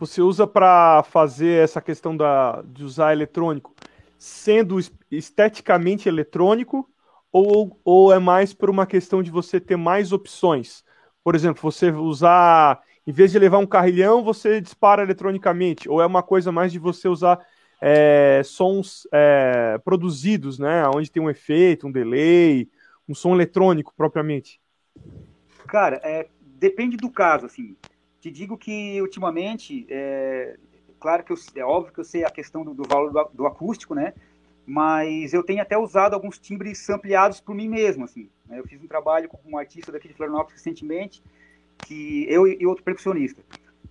você usa para fazer essa questão da, de usar eletrônico, sendo esteticamente eletrônico ou, ou é mais por uma questão de você ter mais opções? Por exemplo, você usar, em vez de levar um carrilhão, você dispara eletronicamente, ou é uma coisa mais de você usar é, sons é, produzidos, né? Onde tem um efeito, um delay, um som eletrônico propriamente? Cara, é, depende do caso, assim. Te digo que ultimamente, é, claro que eu, é óbvio que eu sei a questão do, do valor do, do, acústico, né? Mas eu tenho até usado alguns timbres ampliados por mim mesmo, assim. Né? Eu fiz um trabalho com um artista daqui de Florianópolis recentemente, que eu e outro percussionista.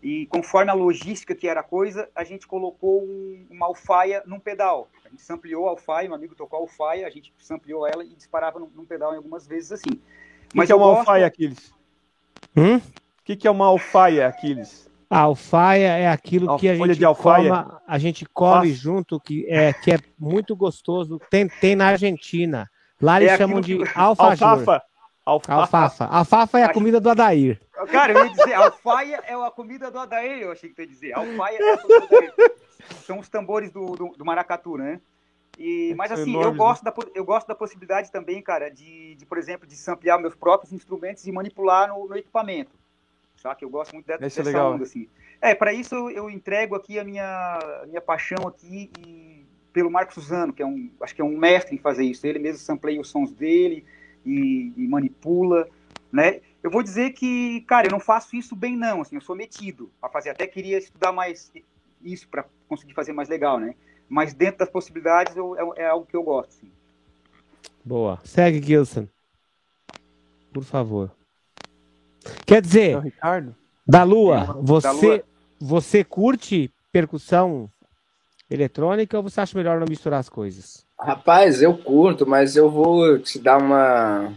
E conforme a logística que era a coisa, a gente colocou um, uma alfaia num pedal. A gente sampleou a alfaia, um amigo tocou a alfaia, a gente sampleou ela e disparava num, num pedal em algumas vezes assim. Mas que é uma gosto... alfaia, Aquiles? Hum? O que, que é uma alfaia, Aquiles? A alfaia é aquilo que a gente coma, a gente come Nossa. junto, que é, que é muito gostoso. Tem, tem na Argentina. Lá eles é chamam de que... alfajor. Alfafa. Alfafa. Alfafa. Alfafa é a comida do Adair. Cara, eu ia dizer, alfaia é a comida do Adair, eu achei que tu ia dizer. Alfaia é a comida do Adair. São os tambores do, do, do maracatu, né? E, mas assim, eu, gosto da, eu gosto da possibilidade também, cara, de, de por exemplo, de samplear meus próprios instrumentos e manipular no, no equipamento. Saca? Eu gosto muito dessa, dessa legal. onda, assim. É, para isso eu entrego aqui a minha, a minha paixão aqui e, pelo Marcos Suzano, que é um, acho que é um mestre em fazer isso. Ele mesmo sampleia os sons dele e, e manipula, né? Eu vou dizer que, cara, eu não faço isso bem não, assim, eu sou metido a fazer. Até queria estudar mais isso para conseguir fazer mais legal, né? Mas dentro das possibilidades eu, é, é, algo que eu gosto, sim. Boa. Segue, Gilson. Por favor. Quer dizer, Ricardo? da Lua, você, da Lua. você curte percussão eletrônica ou você acha melhor não misturar as coisas? Rapaz, eu curto, mas eu vou te dar uma,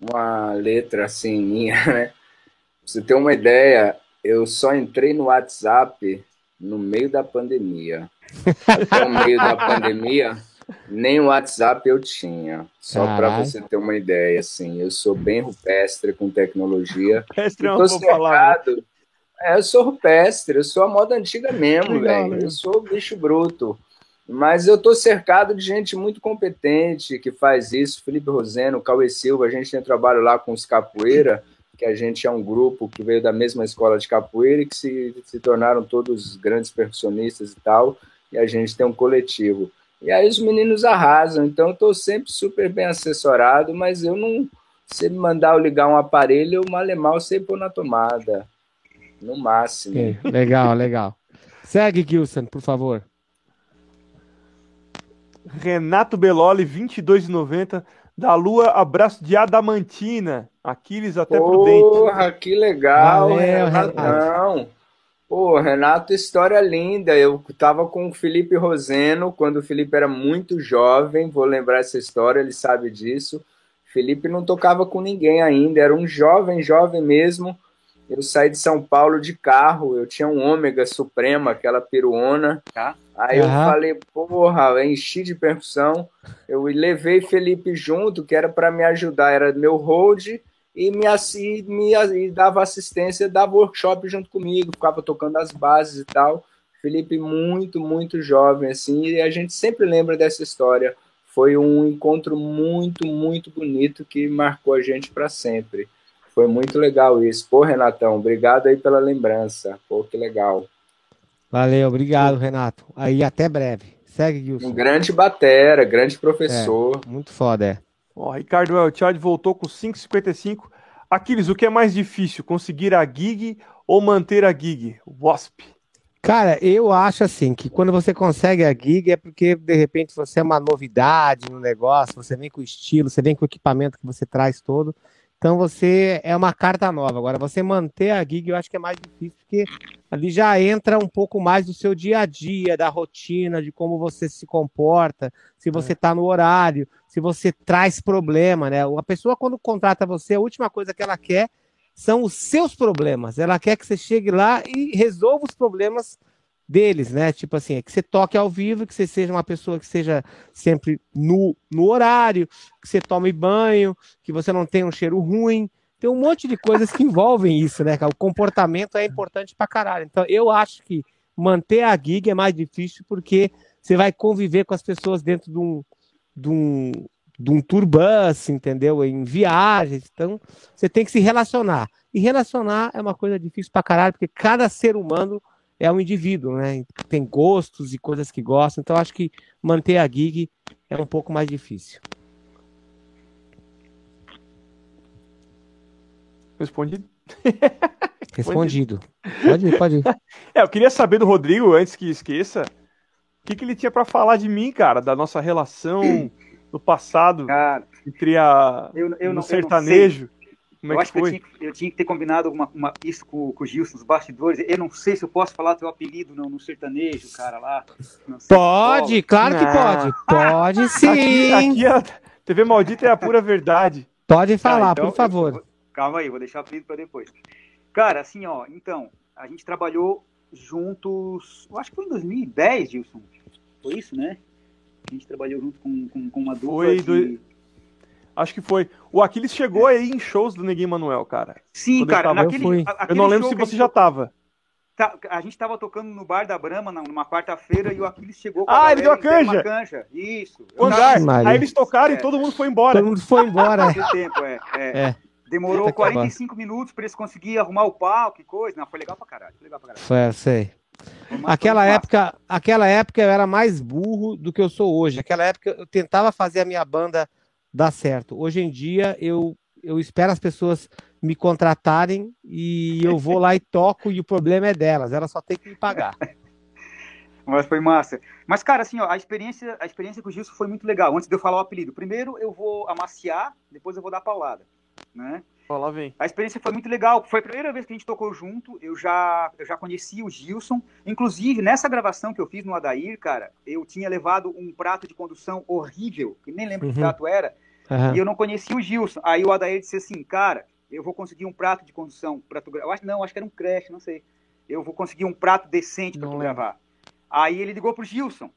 uma letra assim minha, né? Pra você ter uma ideia, eu só entrei no WhatsApp no meio da pandemia. no meio da pandemia, nem o WhatsApp eu tinha. Só para você ter uma ideia, assim, eu sou bem rupestre com tecnologia. Rupestre é uma cercado... É, eu sou rupestre, eu sou a moda antiga mesmo, velho. Eu sou bicho bruto. Mas eu estou cercado de gente muito competente que faz isso. Felipe Roseno, Cauê Silva, a gente tem trabalho lá com os capoeira, que a gente é um grupo que veio da mesma escola de capoeira e que se, se tornaram todos grandes percussionistas e tal. E a gente tem um coletivo. E aí os meninos arrasam. Então eu estou sempre super bem assessorado, mas eu não. Se me mandar eu ligar um aparelho, eu mal e mal sei pôr na tomada. No máximo. legal, legal. Segue, Gilson, por favor. Renato Beloli, 22,90. Da Lua, abraço de Adamantina. Aquiles até prudente. Porra, que legal, Valeu, Renatão. Pô, Renato, história linda. Eu tava com o Felipe Roseno quando o Felipe era muito jovem. Vou lembrar essa história, ele sabe disso. Felipe não tocava com ninguém ainda, era um jovem, jovem mesmo. Eu saí de São Paulo de carro, eu tinha um ômega suprema, aquela peruona. Tá. Aí eu falei, porra, eu enchi de percussão. Eu levei Felipe junto, que era para me ajudar, era meu hold e me, e me e dava assistência, dava workshop junto comigo, ficava tocando as bases e tal. Felipe muito, muito jovem, assim, e a gente sempre lembra dessa história. Foi um encontro muito, muito bonito que marcou a gente para sempre. Foi muito legal isso. Pô, Renatão, obrigado aí pela lembrança. Pô, que legal. Valeu, obrigado, Renato. Aí até breve. Segue, Gilson. Um grande batera, grande professor. É, muito foda, é. Ó, Ricardo Elchad voltou com 5,55. Aquiles, o que é mais difícil, conseguir a gig ou manter a gig? Wasp. Cara, eu acho assim que quando você consegue a gig é porque de repente você é uma novidade no negócio, você vem com o estilo, você vem com o equipamento que você traz todo. Então você é uma carta nova. Agora, você manter a gig eu acho que é mais difícil, porque ali já entra um pouco mais do seu dia a dia, da rotina, de como você se comporta, se você está é. no horário, se você traz problema, né? A pessoa, quando contrata você, a última coisa que ela quer são os seus problemas. Ela quer que você chegue lá e resolva os problemas deles, né? Tipo assim, é que você toque ao vivo, que você seja uma pessoa que seja sempre no, no horário, que você tome banho, que você não tenha um cheiro ruim. Tem um monte de coisas que envolvem isso, né? O comportamento é importante pra caralho. Então, eu acho que manter a gig é mais difícil porque você vai conviver com as pessoas dentro de um, de um, de um tour bus, entendeu? Em viagens. Então, você tem que se relacionar. E relacionar é uma coisa difícil pra caralho, porque cada ser humano é um indivíduo, né? Tem gostos e coisas que gosta. Então, acho que manter a gig é um pouco mais difícil. Respondido? Respondido. Pode ir, pode ir. É, eu queria saber do Rodrigo, antes que esqueça, o que, que ele tinha para falar de mim, cara, da nossa relação no passado cara, entre a eu, eu no não, sertanejo. Como é eu acho que, eu tinha, eu tinha, que ter combinado uma, uma, isso com, com o Gilson, os bastidores. Eu não sei se eu posso falar teu apelido no, no sertanejo, cara, lá. Pode, claro que pode. Pode sim. Aqui, aqui a TV Maldita é a pura verdade. Pode falar, então, por favor. Eu, calma aí, vou deixar o apelido para depois. Cara, assim, ó, então, a gente trabalhou juntos, eu acho que foi em 2010, Gilson. Foi isso, né? A gente trabalhou junto com, com, com uma dupla foi de... Do... Acho que foi. O Aquiles chegou aí em shows do Neguinho Manuel, cara. Sim, cara. Eu, naquele, eu, eu não lembro se você já tava. Tá, a gente tava tocando no bar da Brama numa quarta-feira e o Aquiles chegou com Ah, ele deu a canja. canja. Isso. O andar. Aí eles tocaram é. e todo mundo foi embora. Todo mundo foi embora. tempo, é. é. é. Demorou 45 minutos para eles conseguirem arrumar o palco e coisa. Não, foi legal pra caralho. Foi legal pra caralho. Foi, sei. Aquela época, aquela época eu era mais burro do que eu sou hoje. Aquela época eu tentava fazer a minha banda dar certo. Hoje em dia eu eu espero as pessoas me contratarem e eu vou lá e toco e o problema é delas. Elas só têm que me pagar. Mas foi massa. Mas, cara, assim, ó, a experiência, a experiência com o Gilson foi muito legal. Antes de eu falar o apelido, primeiro eu vou amaciar, depois eu vou dar paulada, né? Lá vem. A experiência foi muito legal. Foi a primeira vez que a gente tocou junto. Eu já, eu já conheci o Gilson. Inclusive, nessa gravação que eu fiz no Adair, cara, eu tinha levado um prato de condução horrível, que nem lembro uhum. que prato era, uhum. e eu não conhecia o Gilson. Aí o Adair disse assim, cara, eu vou conseguir um prato de condução para tu gravar. Não, acho que era um creche, não sei. Eu vou conseguir um prato decente para tu gravar. Aí ele ligou pro Gilson.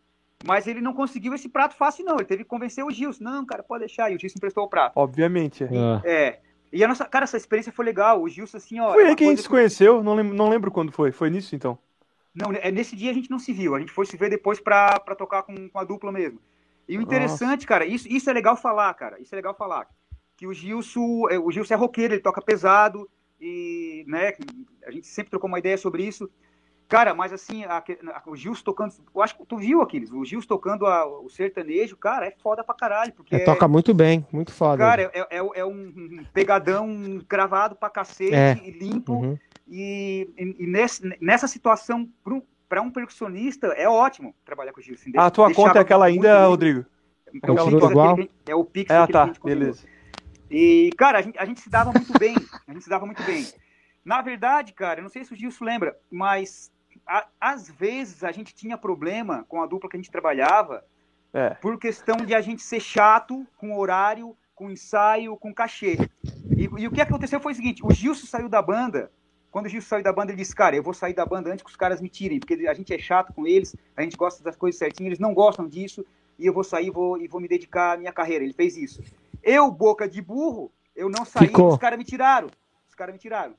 Mas ele não conseguiu esse prato fácil, não. Ele teve que convencer o Gilson. Não, cara, pode deixar. E o Gilson emprestou o prato. Obviamente. É. é. E a nossa, cara, essa experiência foi legal. O Gilson, assim, ó. Foi aí que a gente se conheceu, não lembro, não lembro quando foi. Foi nisso, então? Não, é, nesse dia a gente não se viu. A gente foi se ver depois pra, pra tocar com, com a dupla mesmo. E o interessante, nossa. cara, isso, isso é legal falar, cara. Isso é legal falar. Que o Gilson, é, o Gilson é roqueiro, ele toca pesado. E, né, a gente sempre trocou uma ideia sobre isso. Cara, mas assim, a, a, o Gils tocando. Eu acho que tu viu aqueles. O Gils tocando a, o sertanejo, cara, é foda pra caralho. Porque é, toca muito bem, muito foda. Cara, é, é, é um pegadão cravado pra cacete, é. limpo. Uhum. E, e, e nesse, nessa situação, para um percussionista é ótimo trabalhar com o Gilson. Ah, a tua conta é aquela ainda, Rodrigo? É o, Pix, igual? é o Pix Ah, tá, beleza. E, cara, a gente, a gente se dava muito bem. A gente se dava muito bem. Na verdade, cara, eu não sei se o Gilson lembra, mas a, às vezes a gente tinha problema com a dupla que a gente trabalhava é. por questão de a gente ser chato com horário, com ensaio, com cachê. E, e, o que aconteceu foi o seguinte: o Gilson saiu da banda. Quando o Gilson saiu da banda, ele disse: Cara, eu vou sair da banda antes que os caras me tirem, porque a gente é chato com eles, a gente gosta das coisas certinho, eles não gostam disso, e eu vou sair vou, e vou me dedicar à minha carreira. Ele fez isso. Eu, boca de burro, eu não saí, Ficou. os caras me tiraram. Os caras me tiraram.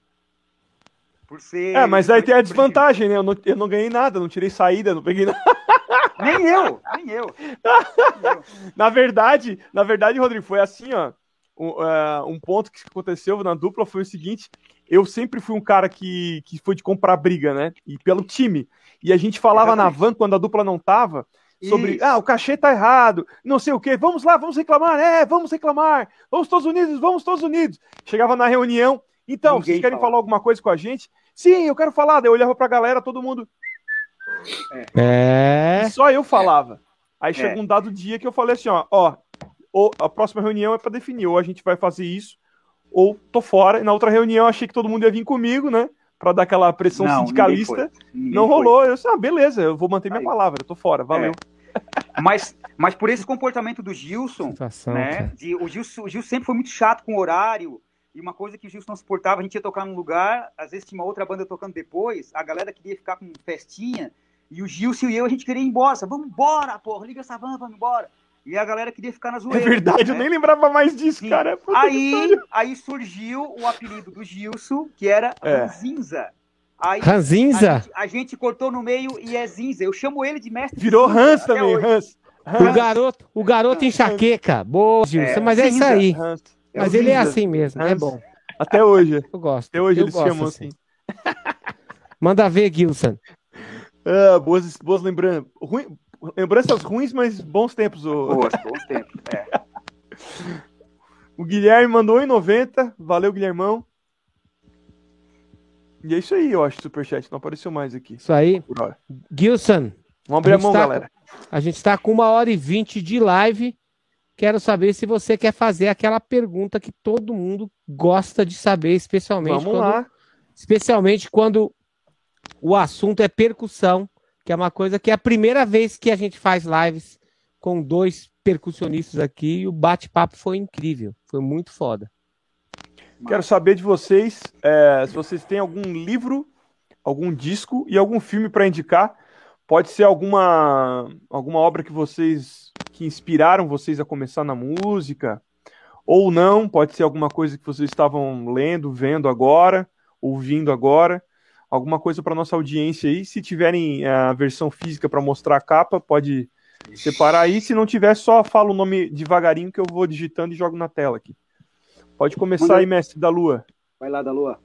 Por ser. É, mas aí tem a desvantagem, né? Eu não, eu não ganhei nada, não tirei saída, não peguei nada. Nem eu, nem eu. Nem eu. na verdade, na verdade, Rodrigo, foi assim, ó. Um, uh, um, ponto que aconteceu na dupla foi o seguinte: eu sempre fui um cara que, que foi de comprar briga, né? E pelo time. E a gente falava Exatamente. na van quando a dupla não tava sobre Isso. ah, o cachê tá errado, não sei o que, vamos lá, vamos reclamar, é, vamos reclamar, vamos Estados Unidos, vamos Estados Unidos. Chegava na reunião, então, Ninguém vocês querem fala. falar alguma coisa com a gente? Sim, eu quero falar. Daí eu olhava pra galera, todo mundo. É. E só eu falava. Aí é. chegou um dado dia que eu falei assim: ó, ó, a próxima reunião é para definir, ou a gente vai fazer isso, ou tô fora. E na outra reunião eu achei que todo mundo ia vir comigo, né? Pra dar aquela pressão não, sindicalista. Ninguém ninguém não rolou. Foi. Eu disse, ah, beleza, eu vou manter minha Aí. palavra, eu tô fora, valeu. É. Mas, mas por esse comportamento do Gilson, Situação, né? De, o, Gilson, o Gilson sempre foi muito chato com o horário. E uma coisa que o Gilson não suportava, a gente ia tocar num lugar, às vezes tinha uma outra banda tocando depois, a galera queria ficar com festinha, e o Gilson e eu, a gente queria ir embora. Vamos embora, porra, liga essa van, vamos embora. E a galera queria ficar na zoeira. É verdade, né? eu nem lembrava mais disso, Sim. cara. Aí, aí surgiu o apelido do Gilson, que era é. Ranzinza. Aí, Ranzinza? A gente, a gente, cortou no meio e é Zinza. Eu chamo ele de mestre. Virou Hans também, Hans. O garoto, o garoto enxaqueca. Boa, Gilson. É, mas é isso aí. Hans. Mas ele é assim mesmo, é bom. Até hoje. Eu gosto. Até hoje eu eles chamam assim. assim. Manda ver, Gilson. Ah, boas, boas lembranças. Ruim, lembranças ruins, mas bons tempos. O... Boas, bons tempos, é. O Guilherme mandou em 90. Valeu, Guilhermão. E é isso aí, eu acho, Superchat. Não apareceu mais aqui. Isso aí. Gilson. Vamos abrir a, a mão, tá, galera. A gente está com uma hora e vinte de live. Quero saber se você quer fazer aquela pergunta que todo mundo gosta de saber, especialmente Vamos quando, lá. especialmente quando o assunto é percussão, que é uma coisa que é a primeira vez que a gente faz lives com dois percussionistas aqui e o bate-papo foi incrível, foi muito foda. Quero saber de vocês é, se vocês têm algum livro, algum disco e algum filme para indicar. Pode ser alguma alguma obra que vocês que inspiraram vocês a começar na música, ou não, pode ser alguma coisa que vocês estavam lendo, vendo agora, ouvindo agora, alguma coisa para nossa audiência aí. Se tiverem é, a versão física para mostrar a capa, pode separar aí. Se não tiver, só fala o nome devagarinho que eu vou digitando e jogo na tela aqui. Pode começar aí, mestre da Lua. Vai lá, da Lua.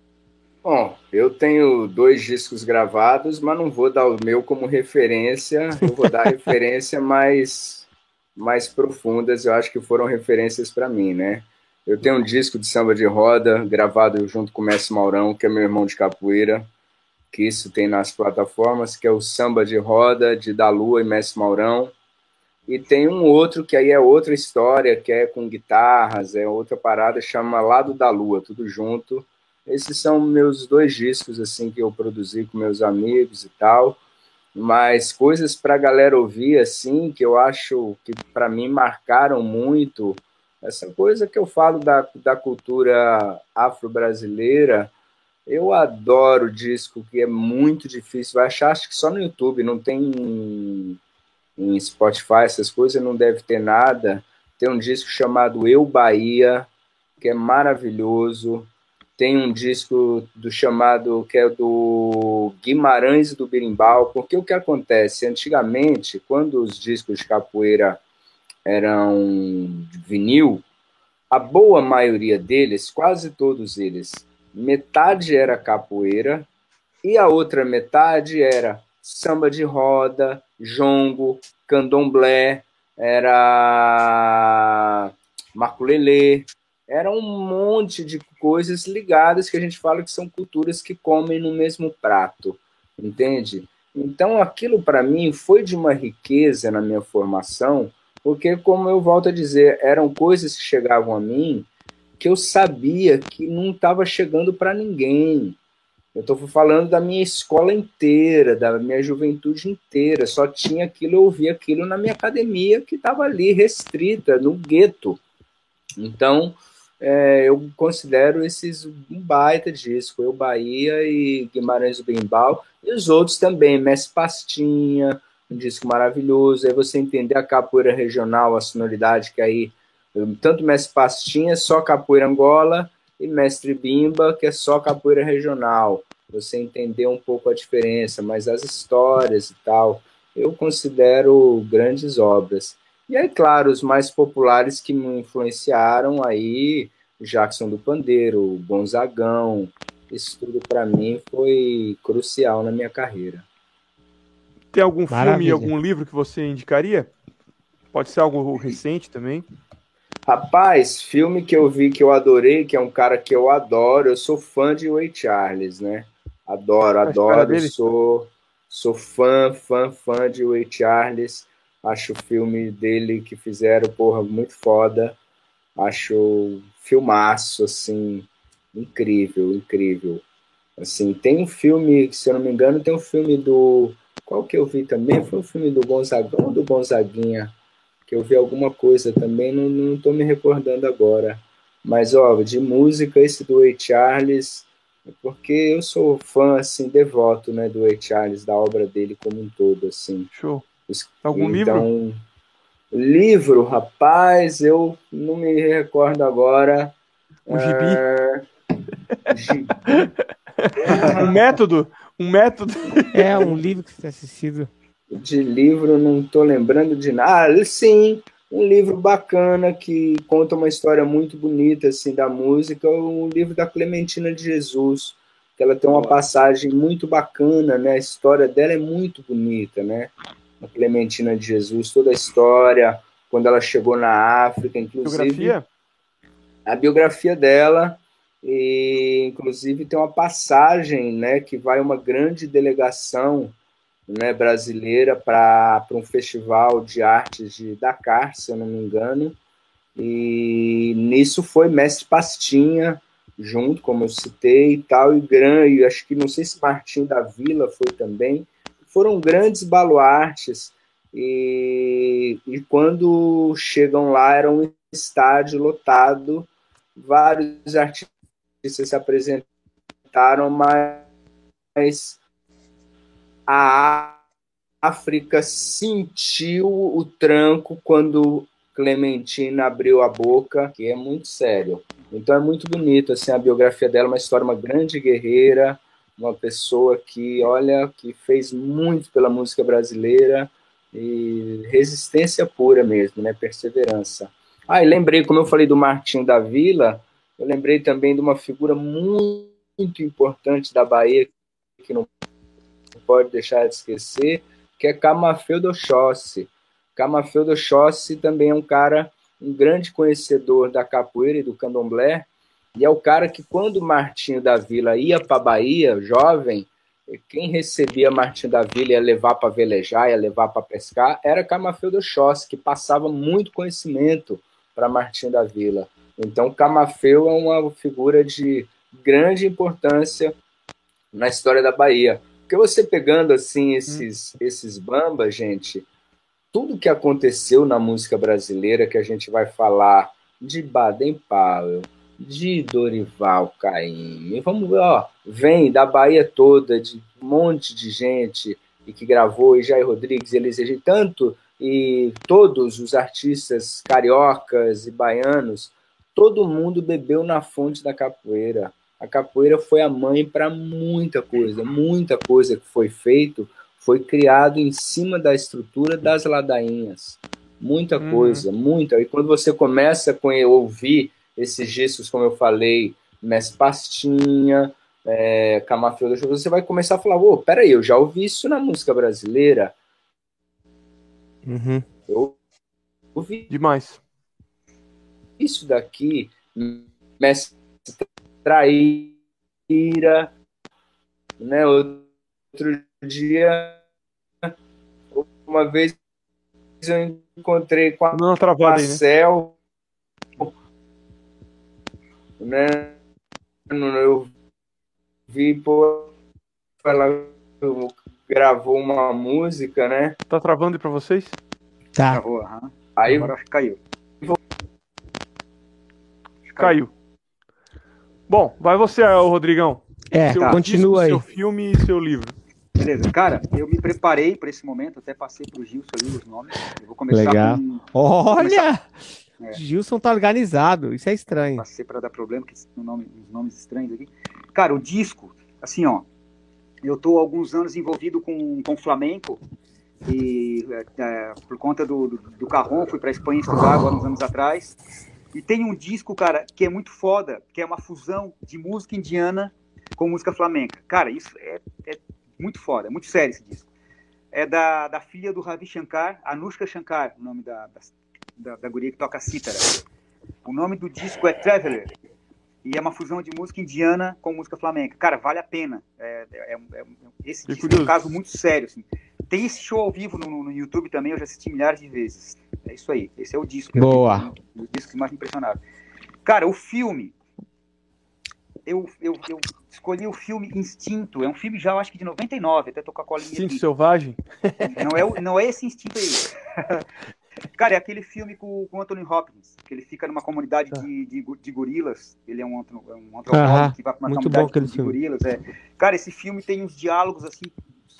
Bom, eu tenho dois discos gravados, mas não vou dar o meu como referência. Eu vou dar referência mais mais profundas, eu acho que foram referências para mim, né? Eu tenho um disco de samba de roda gravado junto com o Mestre Maurão, que é meu irmão de capoeira, que isso tem nas plataformas, que é o Samba de Roda de Da Lua e Mestre Maurão. E tem um outro que aí é outra história, que é com guitarras, é outra parada, chama Lado da Lua, tudo junto. Esses são meus dois discos assim que eu produzi com meus amigos e tal. Mas coisas para a galera ouvir assim que eu acho que para mim marcaram muito essa coisa que eu falo da, da cultura afro-brasileira eu adoro disco que é muito difícil. Vai achar acho que só no YouTube não tem em Spotify essas coisas não deve ter nada. Tem um disco chamado Eu Bahia que é maravilhoso tem um disco do chamado que é do Guimarães do Birimbau, porque o que acontece? Antigamente, quando os discos de capoeira eram vinil, a boa maioria deles, quase todos eles, metade era capoeira e a outra metade era samba de roda, jongo, candomblé, era maculelê, era um monte de coisas ligadas que a gente fala que são culturas que comem no mesmo prato, entende? Então, aquilo para mim foi de uma riqueza na minha formação, porque, como eu volto a dizer, eram coisas que chegavam a mim que eu sabia que não estava chegando para ninguém. Eu estou falando da minha escola inteira, da minha juventude inteira. Só tinha aquilo, eu ouvia aquilo na minha academia, que estava ali restrita, no gueto. Então, é, eu considero esses um baita disco. Eu, Bahia e Guimarães do Bembal, e os outros também, Messi Pastinha, um disco maravilhoso. Aí você entender a capoeira regional, a sonoridade que aí tanto Mestre Pastinha, só capoeira Angola, e Mestre Bimba, que é só capoeira regional. Você entender um pouco a diferença, mas as histórias e tal, eu considero grandes obras. E aí, claro, os mais populares que me influenciaram aí, Jackson do Pandeiro, Gonzagão, isso tudo para mim foi crucial na minha carreira. Tem algum Maravilha. filme, algum livro que você indicaria? Pode ser algo recente também. Rapaz, filme que eu vi que eu adorei, que é um cara que eu adoro, eu sou fã de Ray Charles, né? Adoro, adoro, sou, sou fã, fã, fã de Ray Charles. Acho o filme dele que fizeram, porra, muito foda. Acho filmaço, assim, incrível, incrível. Assim, tem um filme, se eu não me engano, tem um filme do. Qual que eu vi também? Foi um filme do Gonzagão ou do Gonzaguinha? que eu vi alguma coisa também, não, não tô me recordando agora. Mas, ó, de música, esse do Ray Charles, porque eu sou fã, assim, devoto, né, do Ray Charles, da obra dele como um todo, assim. Show. Algum então, livro? Livro, rapaz, eu não me recordo agora. Um gibi? É... gibi. um método? Um método? É, um livro que você tem assistido de livro, não estou lembrando de nada. Ah, sim, um livro bacana que conta uma história muito bonita assim da música, o livro da Clementina de Jesus, que ela tem uma passagem muito bacana, né? A história dela é muito bonita, né? A Clementina de Jesus, toda a história, quando ela chegou na África, inclusive biografia? a biografia dela e inclusive tem uma passagem, né, que vai uma grande delegação né, brasileira para um festival de artes de Dakar, se eu não me engano. E nisso foi Mestre Pastinha, junto, como eu citei, e tal, e grande, acho que não sei se Martim da Vila foi também. Foram grandes baluartes, e, e quando chegam lá era um estádio lotado, vários artistas se apresentaram, mas a África sentiu o tranco quando Clementina abriu a boca, que é muito sério. Então é muito bonito assim a biografia dela, uma história uma grande guerreira, uma pessoa que, olha, que fez muito pela música brasileira e resistência pura mesmo, né, perseverança. Ah, e lembrei, como eu falei do Martim da Vila, eu lembrei também de uma figura muito, muito importante da Bahia que não pode deixar de esquecer, que é Camafeu do Chossi. Camafeu do Chossi também é um cara, um grande conhecedor da capoeira e do candomblé, e é o cara que, quando Martinho da Vila ia para Bahia, jovem, quem recebia Martinho da Vila ia levar para velejar, ia levar para pescar, era Camafeu do Chossi, que passava muito conhecimento para Martinho da Vila. Então, Camafeu é uma figura de grande importância na história da Bahia. Porque você pegando assim esses, esses bambas, gente, tudo que aconteceu na música brasileira que a gente vai falar de Baden Powell, de Dorival Caymmi, vamos ver, ó, vem da Bahia toda, de um monte de gente e que gravou, e Jair Rodrigues, Eliseu, tanto e todos os artistas cariocas e baianos, todo mundo bebeu na fonte da capoeira a capoeira foi a mãe para muita coisa, muita coisa que foi feito foi criado em cima da estrutura das ladainhas. Muita uhum. coisa, muita. E quando você começa a ouvir esses gestos, como eu falei, Mestre Pastinha, é, Camafeu você vai começar a falar: ô, oh, peraí, eu já ouvi isso na música brasileira. Uhum. Eu ouvi. Demais. Isso daqui, Mestre traíra, né? Outro dia uma vez eu encontrei com a Não, né? Marcel, né? Eu vi, pô, ela gravou uma música, né? Tá travando aí pra vocês? Tá. Travou, aham. Aí Agora acho que caiu. Caiu. Bom, vai você, ô, Rodrigão. É, Seu continua aí. Seu filme e seu livro. Beleza. Cara, eu me preparei para esse momento, até passei pro Gilson ali os nomes. Eu vou começar Legal. com. Olha! É. Gilson tá organizado, isso é estranho. Passei para dar problema, que no nome, uns nomes estranhos aqui. Cara, o disco, assim, ó. Eu tô há alguns anos envolvido com, com flamenco. E é, é, por conta do, do, do Carrom, fui para Espanha estudar agora uns anos atrás. E tem um disco, cara, que é muito foda, que é uma fusão de música indiana com música flamenca. Cara, isso é, é muito foda, é muito sério esse disco. É da, da filha do Ravi Shankar, Anushka Shankar, o nome da, da, da, da guria que toca cítara. O nome do disco é Traveler. E é uma fusão de música indiana com música flamenca. Cara, vale a pena. É, é, é- esse Fiquei disco é um caso muito sério. assim. Tem esse show ao vivo no, no YouTube também, eu já assisti milhares de vezes. É isso aí. Esse é o disco. Boa. Um dos discos que mais me impressionaram. Cara, o filme. Eu, eu, eu escolhi o filme Instinto. É um filme já, eu acho que de 99. Até tô com a colinha Instinto aqui. Selvagem. Não é, o- não é esse instinto aí. Cara, é aquele filme com, com o Anthony Hopkins, que ele fica numa comunidade Tá. de, de, de gorilas. Ele é um, é um antropólogo Aham, que vai pra uma comunidade de filme. gorilas. É. Cara, esse filme tem uns diálogos assim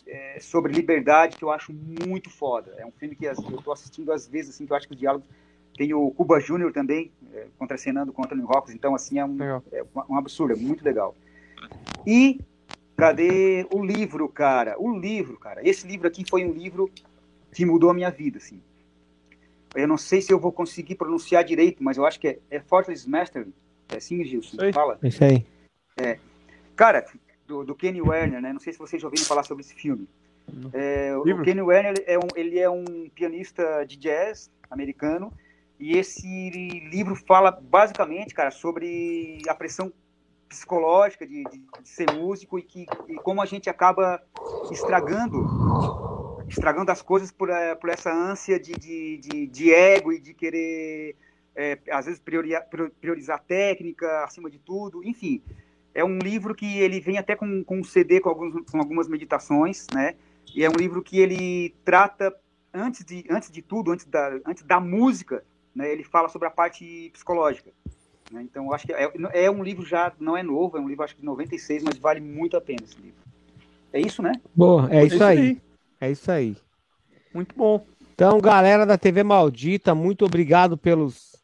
é, sobre liberdade que eu acho muito foda. É um filme que as- eu tô assistindo às vezes, assim, que eu acho que os diálogos. Tem o Cuba Júnior também, é, contracenando com o Anthony Hopkins, então assim é um, é um absurdo, é muito legal. E cadê o livro, cara? O livro, cara. Esse livro aqui foi um livro que mudou a minha vida, assim. Eu não sei se eu vou conseguir pronunciar direito, mas eu acho que é, é Fortress Mastery. É assim, Gilson? Fala. É isso aí. Cara, do, do Kenny Werner, né? Não sei se vocês já ouviram falar sobre esse filme. É, o Livro? Kenny Werner é, um, ele é um pianista de jazz americano e esse livro fala basicamente, cara, sobre a pressão psicológica de, de- de ser músico e, que, e como a gente acaba estragando estragando as coisas por, eh, por essa ânsia de, de, de, de ego e de querer, eh, às vezes, prioria- prior- priorizar técnica acima de tudo. Enfim, é um livro que ele vem até com, com um CD com, alguns, com algumas meditações, né? E é um livro que ele trata, antes de, antes de tudo, antes da, antes da música, né? Ele fala sobre a parte psicológica. né? Então, eu acho que é, é um livro já, não é novo, é um livro acho que de 96, mas vale muito a pena esse livro. É isso, né? Boa, é isso aí. É isso aí. Muito bom. Então, galera da TV Maldita, muito obrigado pelos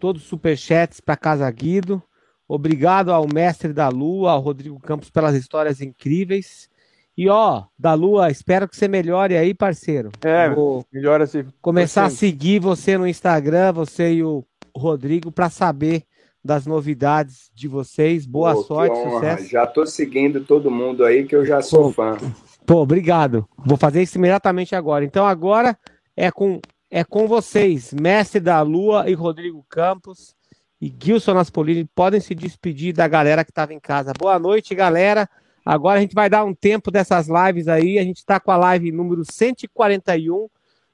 todos os superchats para Casa Guido. Obrigado ao mestre da Lua, ao Rodrigo Campos, pelas histórias incríveis. E ó, da Lua, espero que você melhore aí, parceiro. É, Vou melhor assim. começar a seguir você no Instagram, você e o Rodrigo, para saber das novidades de vocês. Boa Pô, sorte, sucesso. Já tô seguindo todo mundo aí que eu já sou Pô. fã. Pô, obrigado. Vou fazer isso imediatamente agora. Então agora é com é com vocês, Mestre da Lua e Rodrigo Campos e Gilson Naspolini podem se despedir da galera que estava em casa. Boa noite, galera. Agora a gente vai dar um tempo dessas lives aí. A gente está com a live número 141.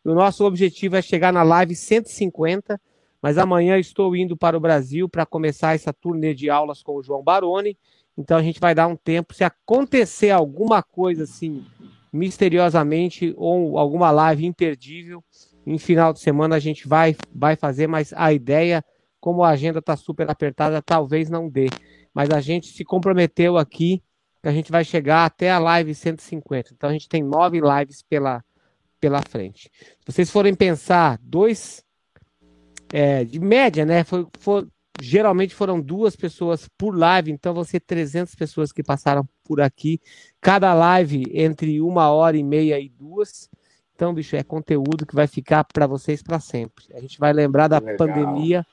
E o nosso objetivo é chegar na live 150. Mas amanhã estou indo para o Brasil para começar essa turnê de aulas com o João Baroni. Então a gente vai dar um tempo. Se acontecer alguma coisa assim, misteriosamente, ou alguma live imperdível, em final de semana a gente vai, vai fazer, mas a ideia, como a agenda está super apertada, talvez não dê. Mas a gente se comprometeu aqui que a gente vai chegar até a live 150. Então a gente tem nove lives pela, pela frente. Se vocês forem pensar, dois. é, de média, né? Geralmente foram duas pessoas por live, então vão ser 300 pessoas que passaram por aqui. Cada live entre uma hora e meia e duas. Então, bicho, é conteúdo que vai ficar para vocês para sempre. A gente vai lembrar da Legal. pandemia,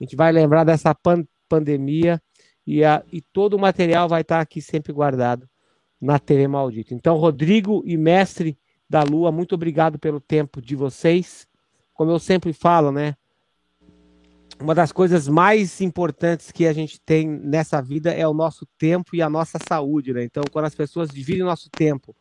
a gente vai lembrar dessa pan- pandemia e, a, e todo o material vai estar aqui sempre guardado na TV Maldita. Então, Rodrigo e Mestre da Lua, muito obrigado pelo tempo de vocês. Como eu sempre falo, né? Uma das coisas mais importantes que a gente tem nessa vida é o nosso tempo e a nossa saúde, né? Então, quando as pessoas dividem nosso tempo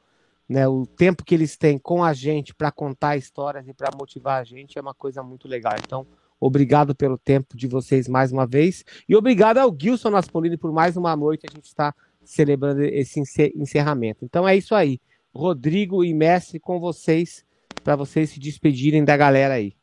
né, o tempo que eles têm com a gente para contar histórias e para motivar a gente é uma coisa muito legal. Então, obrigado pelo tempo de vocês mais uma vez e obrigado ao Gilson Naspolini por mais uma noite a gente está celebrando esse encerramento. Então é isso aí. Rodrigo e Mestre com vocês para vocês se despedirem da galera aí.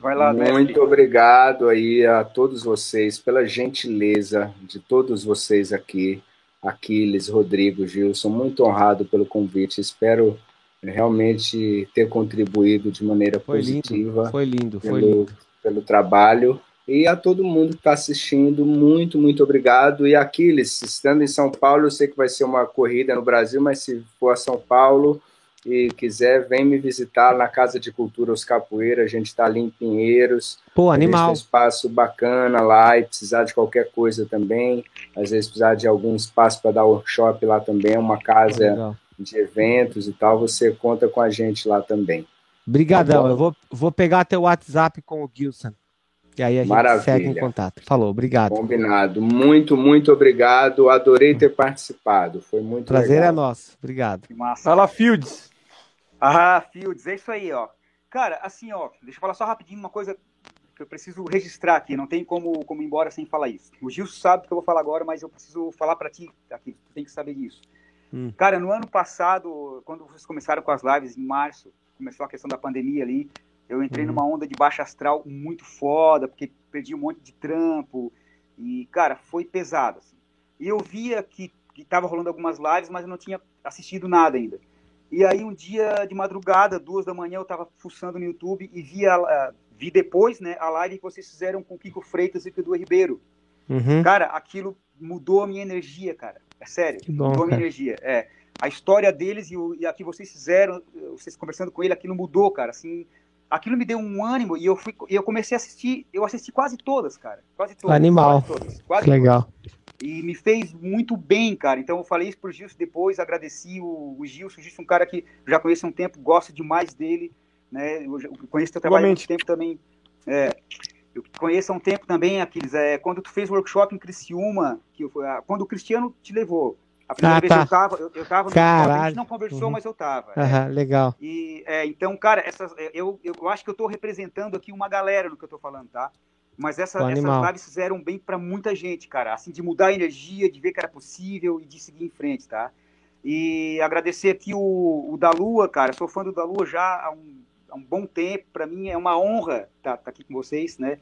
Vai lá, Muito obrigado aí a todos vocês pela gentileza de todos vocês aqui. Aquiles, Rodrigo, Gilson, muito honrado pelo convite. Espero realmente ter contribuído de maneira foi positiva. Lindo, foi lindo, pelo, foi lindo. Pelo trabalho. E a todo mundo que está assistindo, muito, muito obrigado. E Aquiles, estando em São Paulo, eu sei que vai ser uma corrida no Brasil, mas se for a São Paulo e quiser, vem me visitar na Casa de Cultura Os Capoeira. A gente está ali em Pinheiros. Pô, animal. Tem um espaço bacana lá e precisar de qualquer coisa também. Às vezes precisar de algum espaço para dar workshop lá também, uma casa de eventos e tal. Você conta com a gente lá também. Obrigadão. Tá eu vou, vou pegar teu WhatsApp com o Gilson. E aí a gente Maravilha. segue em contato. Falou, obrigado. Combinado. Muito, muito obrigado. Adorei ter participado. Foi muito Prazer legal. é nosso. Obrigado. Fala, Fields. Ah, Fields, é isso aí, ó. Cara, assim, ó, deixa eu falar só rapidinho uma coisa que eu preciso registrar aqui. Não tem como, como ir embora sem falar isso. O Gil sabe que eu vou falar agora, mas eu preciso falar para ti aqui. Tu tem que saber disso. Hum. Cara, no ano passado, quando vocês começaram com as lives em março, começou a questão da pandemia ali, eu entrei uhum. numa onda de baixa astral muito foda, porque perdi um monte de trampo. E, cara, foi pesado. Assim. E eu via que, estava rolando algumas lives, mas eu não tinha assistido nada ainda. E aí, um dia de madrugada, duas da manhã, eu estava fuçando no YouTube e vi, a, vi depois né, a live que vocês fizeram com o Kiko Freitas e o Edu Ribeiro. Uhum. Cara, aquilo mudou a minha energia, cara. É sério. Bom, mudou a minha energia. É. A história deles e, o, e a que vocês fizeram, vocês conversando com ele, aquilo mudou, cara. Assim, aquilo me deu um ânimo e eu fui eu comecei a assistir, eu assisti quase todas, cara. Quase todas. Animal. Quase todas, quase que legal. Todas. E me fez muito bem, cara. Então eu falei isso pro Gilson depois, agradeci o, o Gilson. O Gilson é um cara que já conheço há um tempo, gosto demais dele. Né? Eu, eu conheço teu trabalho há muito tempo também. É, eu conheço há um tempo também, Aquiles. É, quando tu fez o workshop em Criciúma, que eu, quando o Cristiano te levou, a primeira ah, vez tá. eu tava, eu, eu tava no a gente não conversou, uhum. mas eu tava. Uhum, é. Legal. E, é, então, cara, essas, é, eu, eu acho que eu tô representando aqui uma galera no que eu tô falando, tá? Mas essa, essas lives fizeram bem para muita gente, cara. Assim, de mudar a energia, de ver que era possível e de seguir em frente, tá? E agradecer aqui o, o da Lua, cara. Sou fã do da Lua já há um, há um bom tempo. Para mim é uma honra estar tá, tá aqui com vocês, né?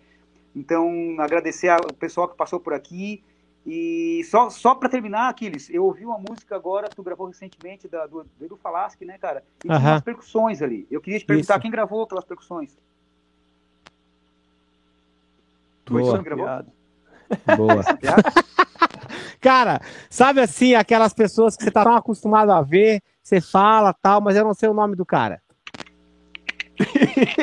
Então, agradecer ao pessoal que passou por aqui e só, só para terminar, Aquiles, eu ouvi uma música agora que tu gravou recentemente da, do, do Edu Falaschi, né, cara? E tinha umas percussões ali. Eu queria te perguntar Isso. quem gravou aquelas percussões. Tu Boa. gravou? Boa. cara, sabe assim, aquelas pessoas que você tá tão acostumado a ver, você fala tal, mas eu não sei o nome do cara.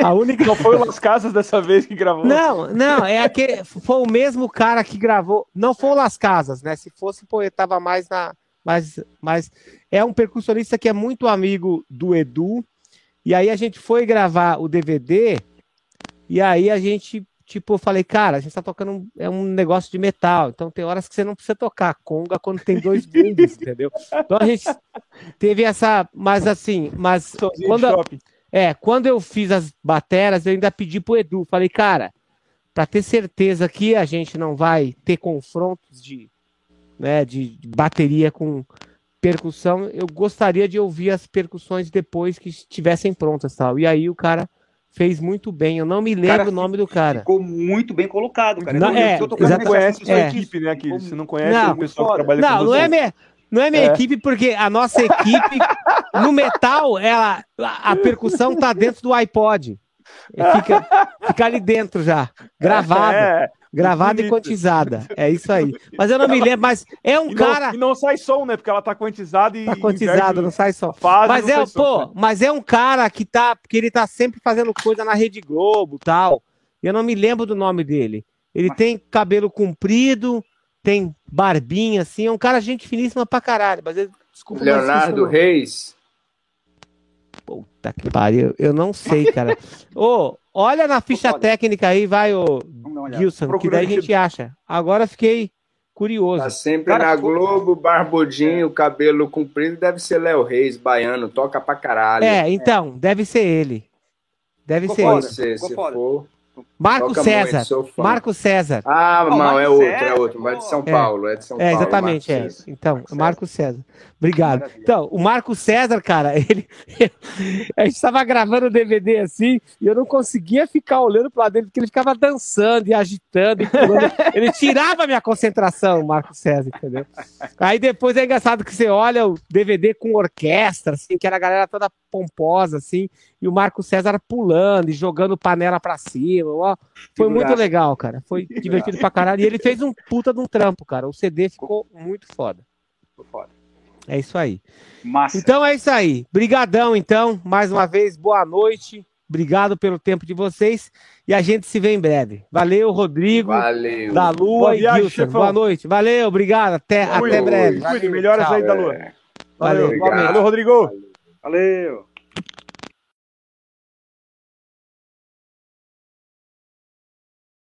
A única. Não foi o Las Casas dessa vez que gravou? Não, não, é aquele. Foi o mesmo cara que gravou. Não foi o Las Casas, né? Se fosse, pô, ele tava mais na. Mas, mas é um percussionista que é muito amigo do Edu. E aí a gente foi gravar o DVD. E aí a gente, tipo, eu falei, cara, a gente tá tocando um, é um negócio de metal. Então tem horas que você não precisa tocar conga quando tem dois bundes, entendeu? Então a gente teve essa. Mas assim, mas. Quando, é, quando eu fiz as bateras, eu ainda pedi pro Edu, falei, cara, para ter certeza que a gente não vai ter confrontos de, né, de bateria com percussão, eu gostaria de ouvir as percussões depois que estivessem prontas, tal. E aí o cara fez muito bem. Eu não me lembro cara, o nome do cara. Ficou muito bem colocado, cara. Não, é, você não conhece a é. equipe, né, aqui. Você não conhece não, o pessoal que trabalha não, com não é minha, não é minha é. equipe, porque a nossa equipe, no metal, ela, a percussão tá dentro do iPod. Fica, fica ali dentro já, gravada. É, gravada e quantizada. É isso aí. Mas eu não me lembro, mas é um e cara. Não, e não sai som, né? Porque ela tá quantizada e. Tá quantizada, não sai som. Fase, mas é, pô, som, né? mas é um cara que tá. Porque ele tá sempre fazendo coisa na Rede Globo tal. Eu não me lembro do nome dele. Ele tem cabelo comprido, tem barbinha, assim, é um cara gente finíssima pra caralho. Mas ele, desculpa, Leonardo Reis. Puta que pariu, eu não sei, cara. Ô, oh, olha na ficha técnica aí, vai, ô Gilson, que daí a gente acha. Agora fiquei, curioso. Tá sempre Cara, na Globo, barbudinho, cabelo comprido, deve ser Léo Reis, baiano, toca pra caralho. É, então, deve ser ele. Deve Ficou ser foda. ele. Pode ser, se for. Marco Toca César. muito. Marco César. Ah, Não, não, é Marco outro, é outro, vai de São É. Paulo, é de São É, Paulo. exatamente, é. César. Então, Marco Marco César. Obrigado. Maravilha. Então, o Marco César, cara, ele. a gente estava gravando o DVD assim, e eu não conseguia ficar olhando para dele, porque ele ficava dançando e agitando e pulando. Ele tirava a minha concentração, o Marco César, entendeu? Aí depois é engraçado que você olha o DVD com orquestra, assim, que era a galera toda pomposa, assim, e o Marco César pulando e jogando panela pra cima. Ó, foi muito legal, cara. Foi divertido pra caralho. E ele fez um puta de um trampo, cara. O CD ficou muito foda. Ficou foda. É isso aí. Massa. Então é isso aí. Brigadão, então. Mais uma vez, boa noite. Obrigado pelo tempo de vocês. E a gente se vê em breve. Valeu, Rodrigo, Valeu. da Lua Boa e viagem, Gilson. chefão. Boa noite. Valeu, obrigado. Até, Cuide, até breve. cuide, Valeu, melhoras tchau. aí da Lua. É, Valeu, Valeu. valeu, Rodrigo. Valeu.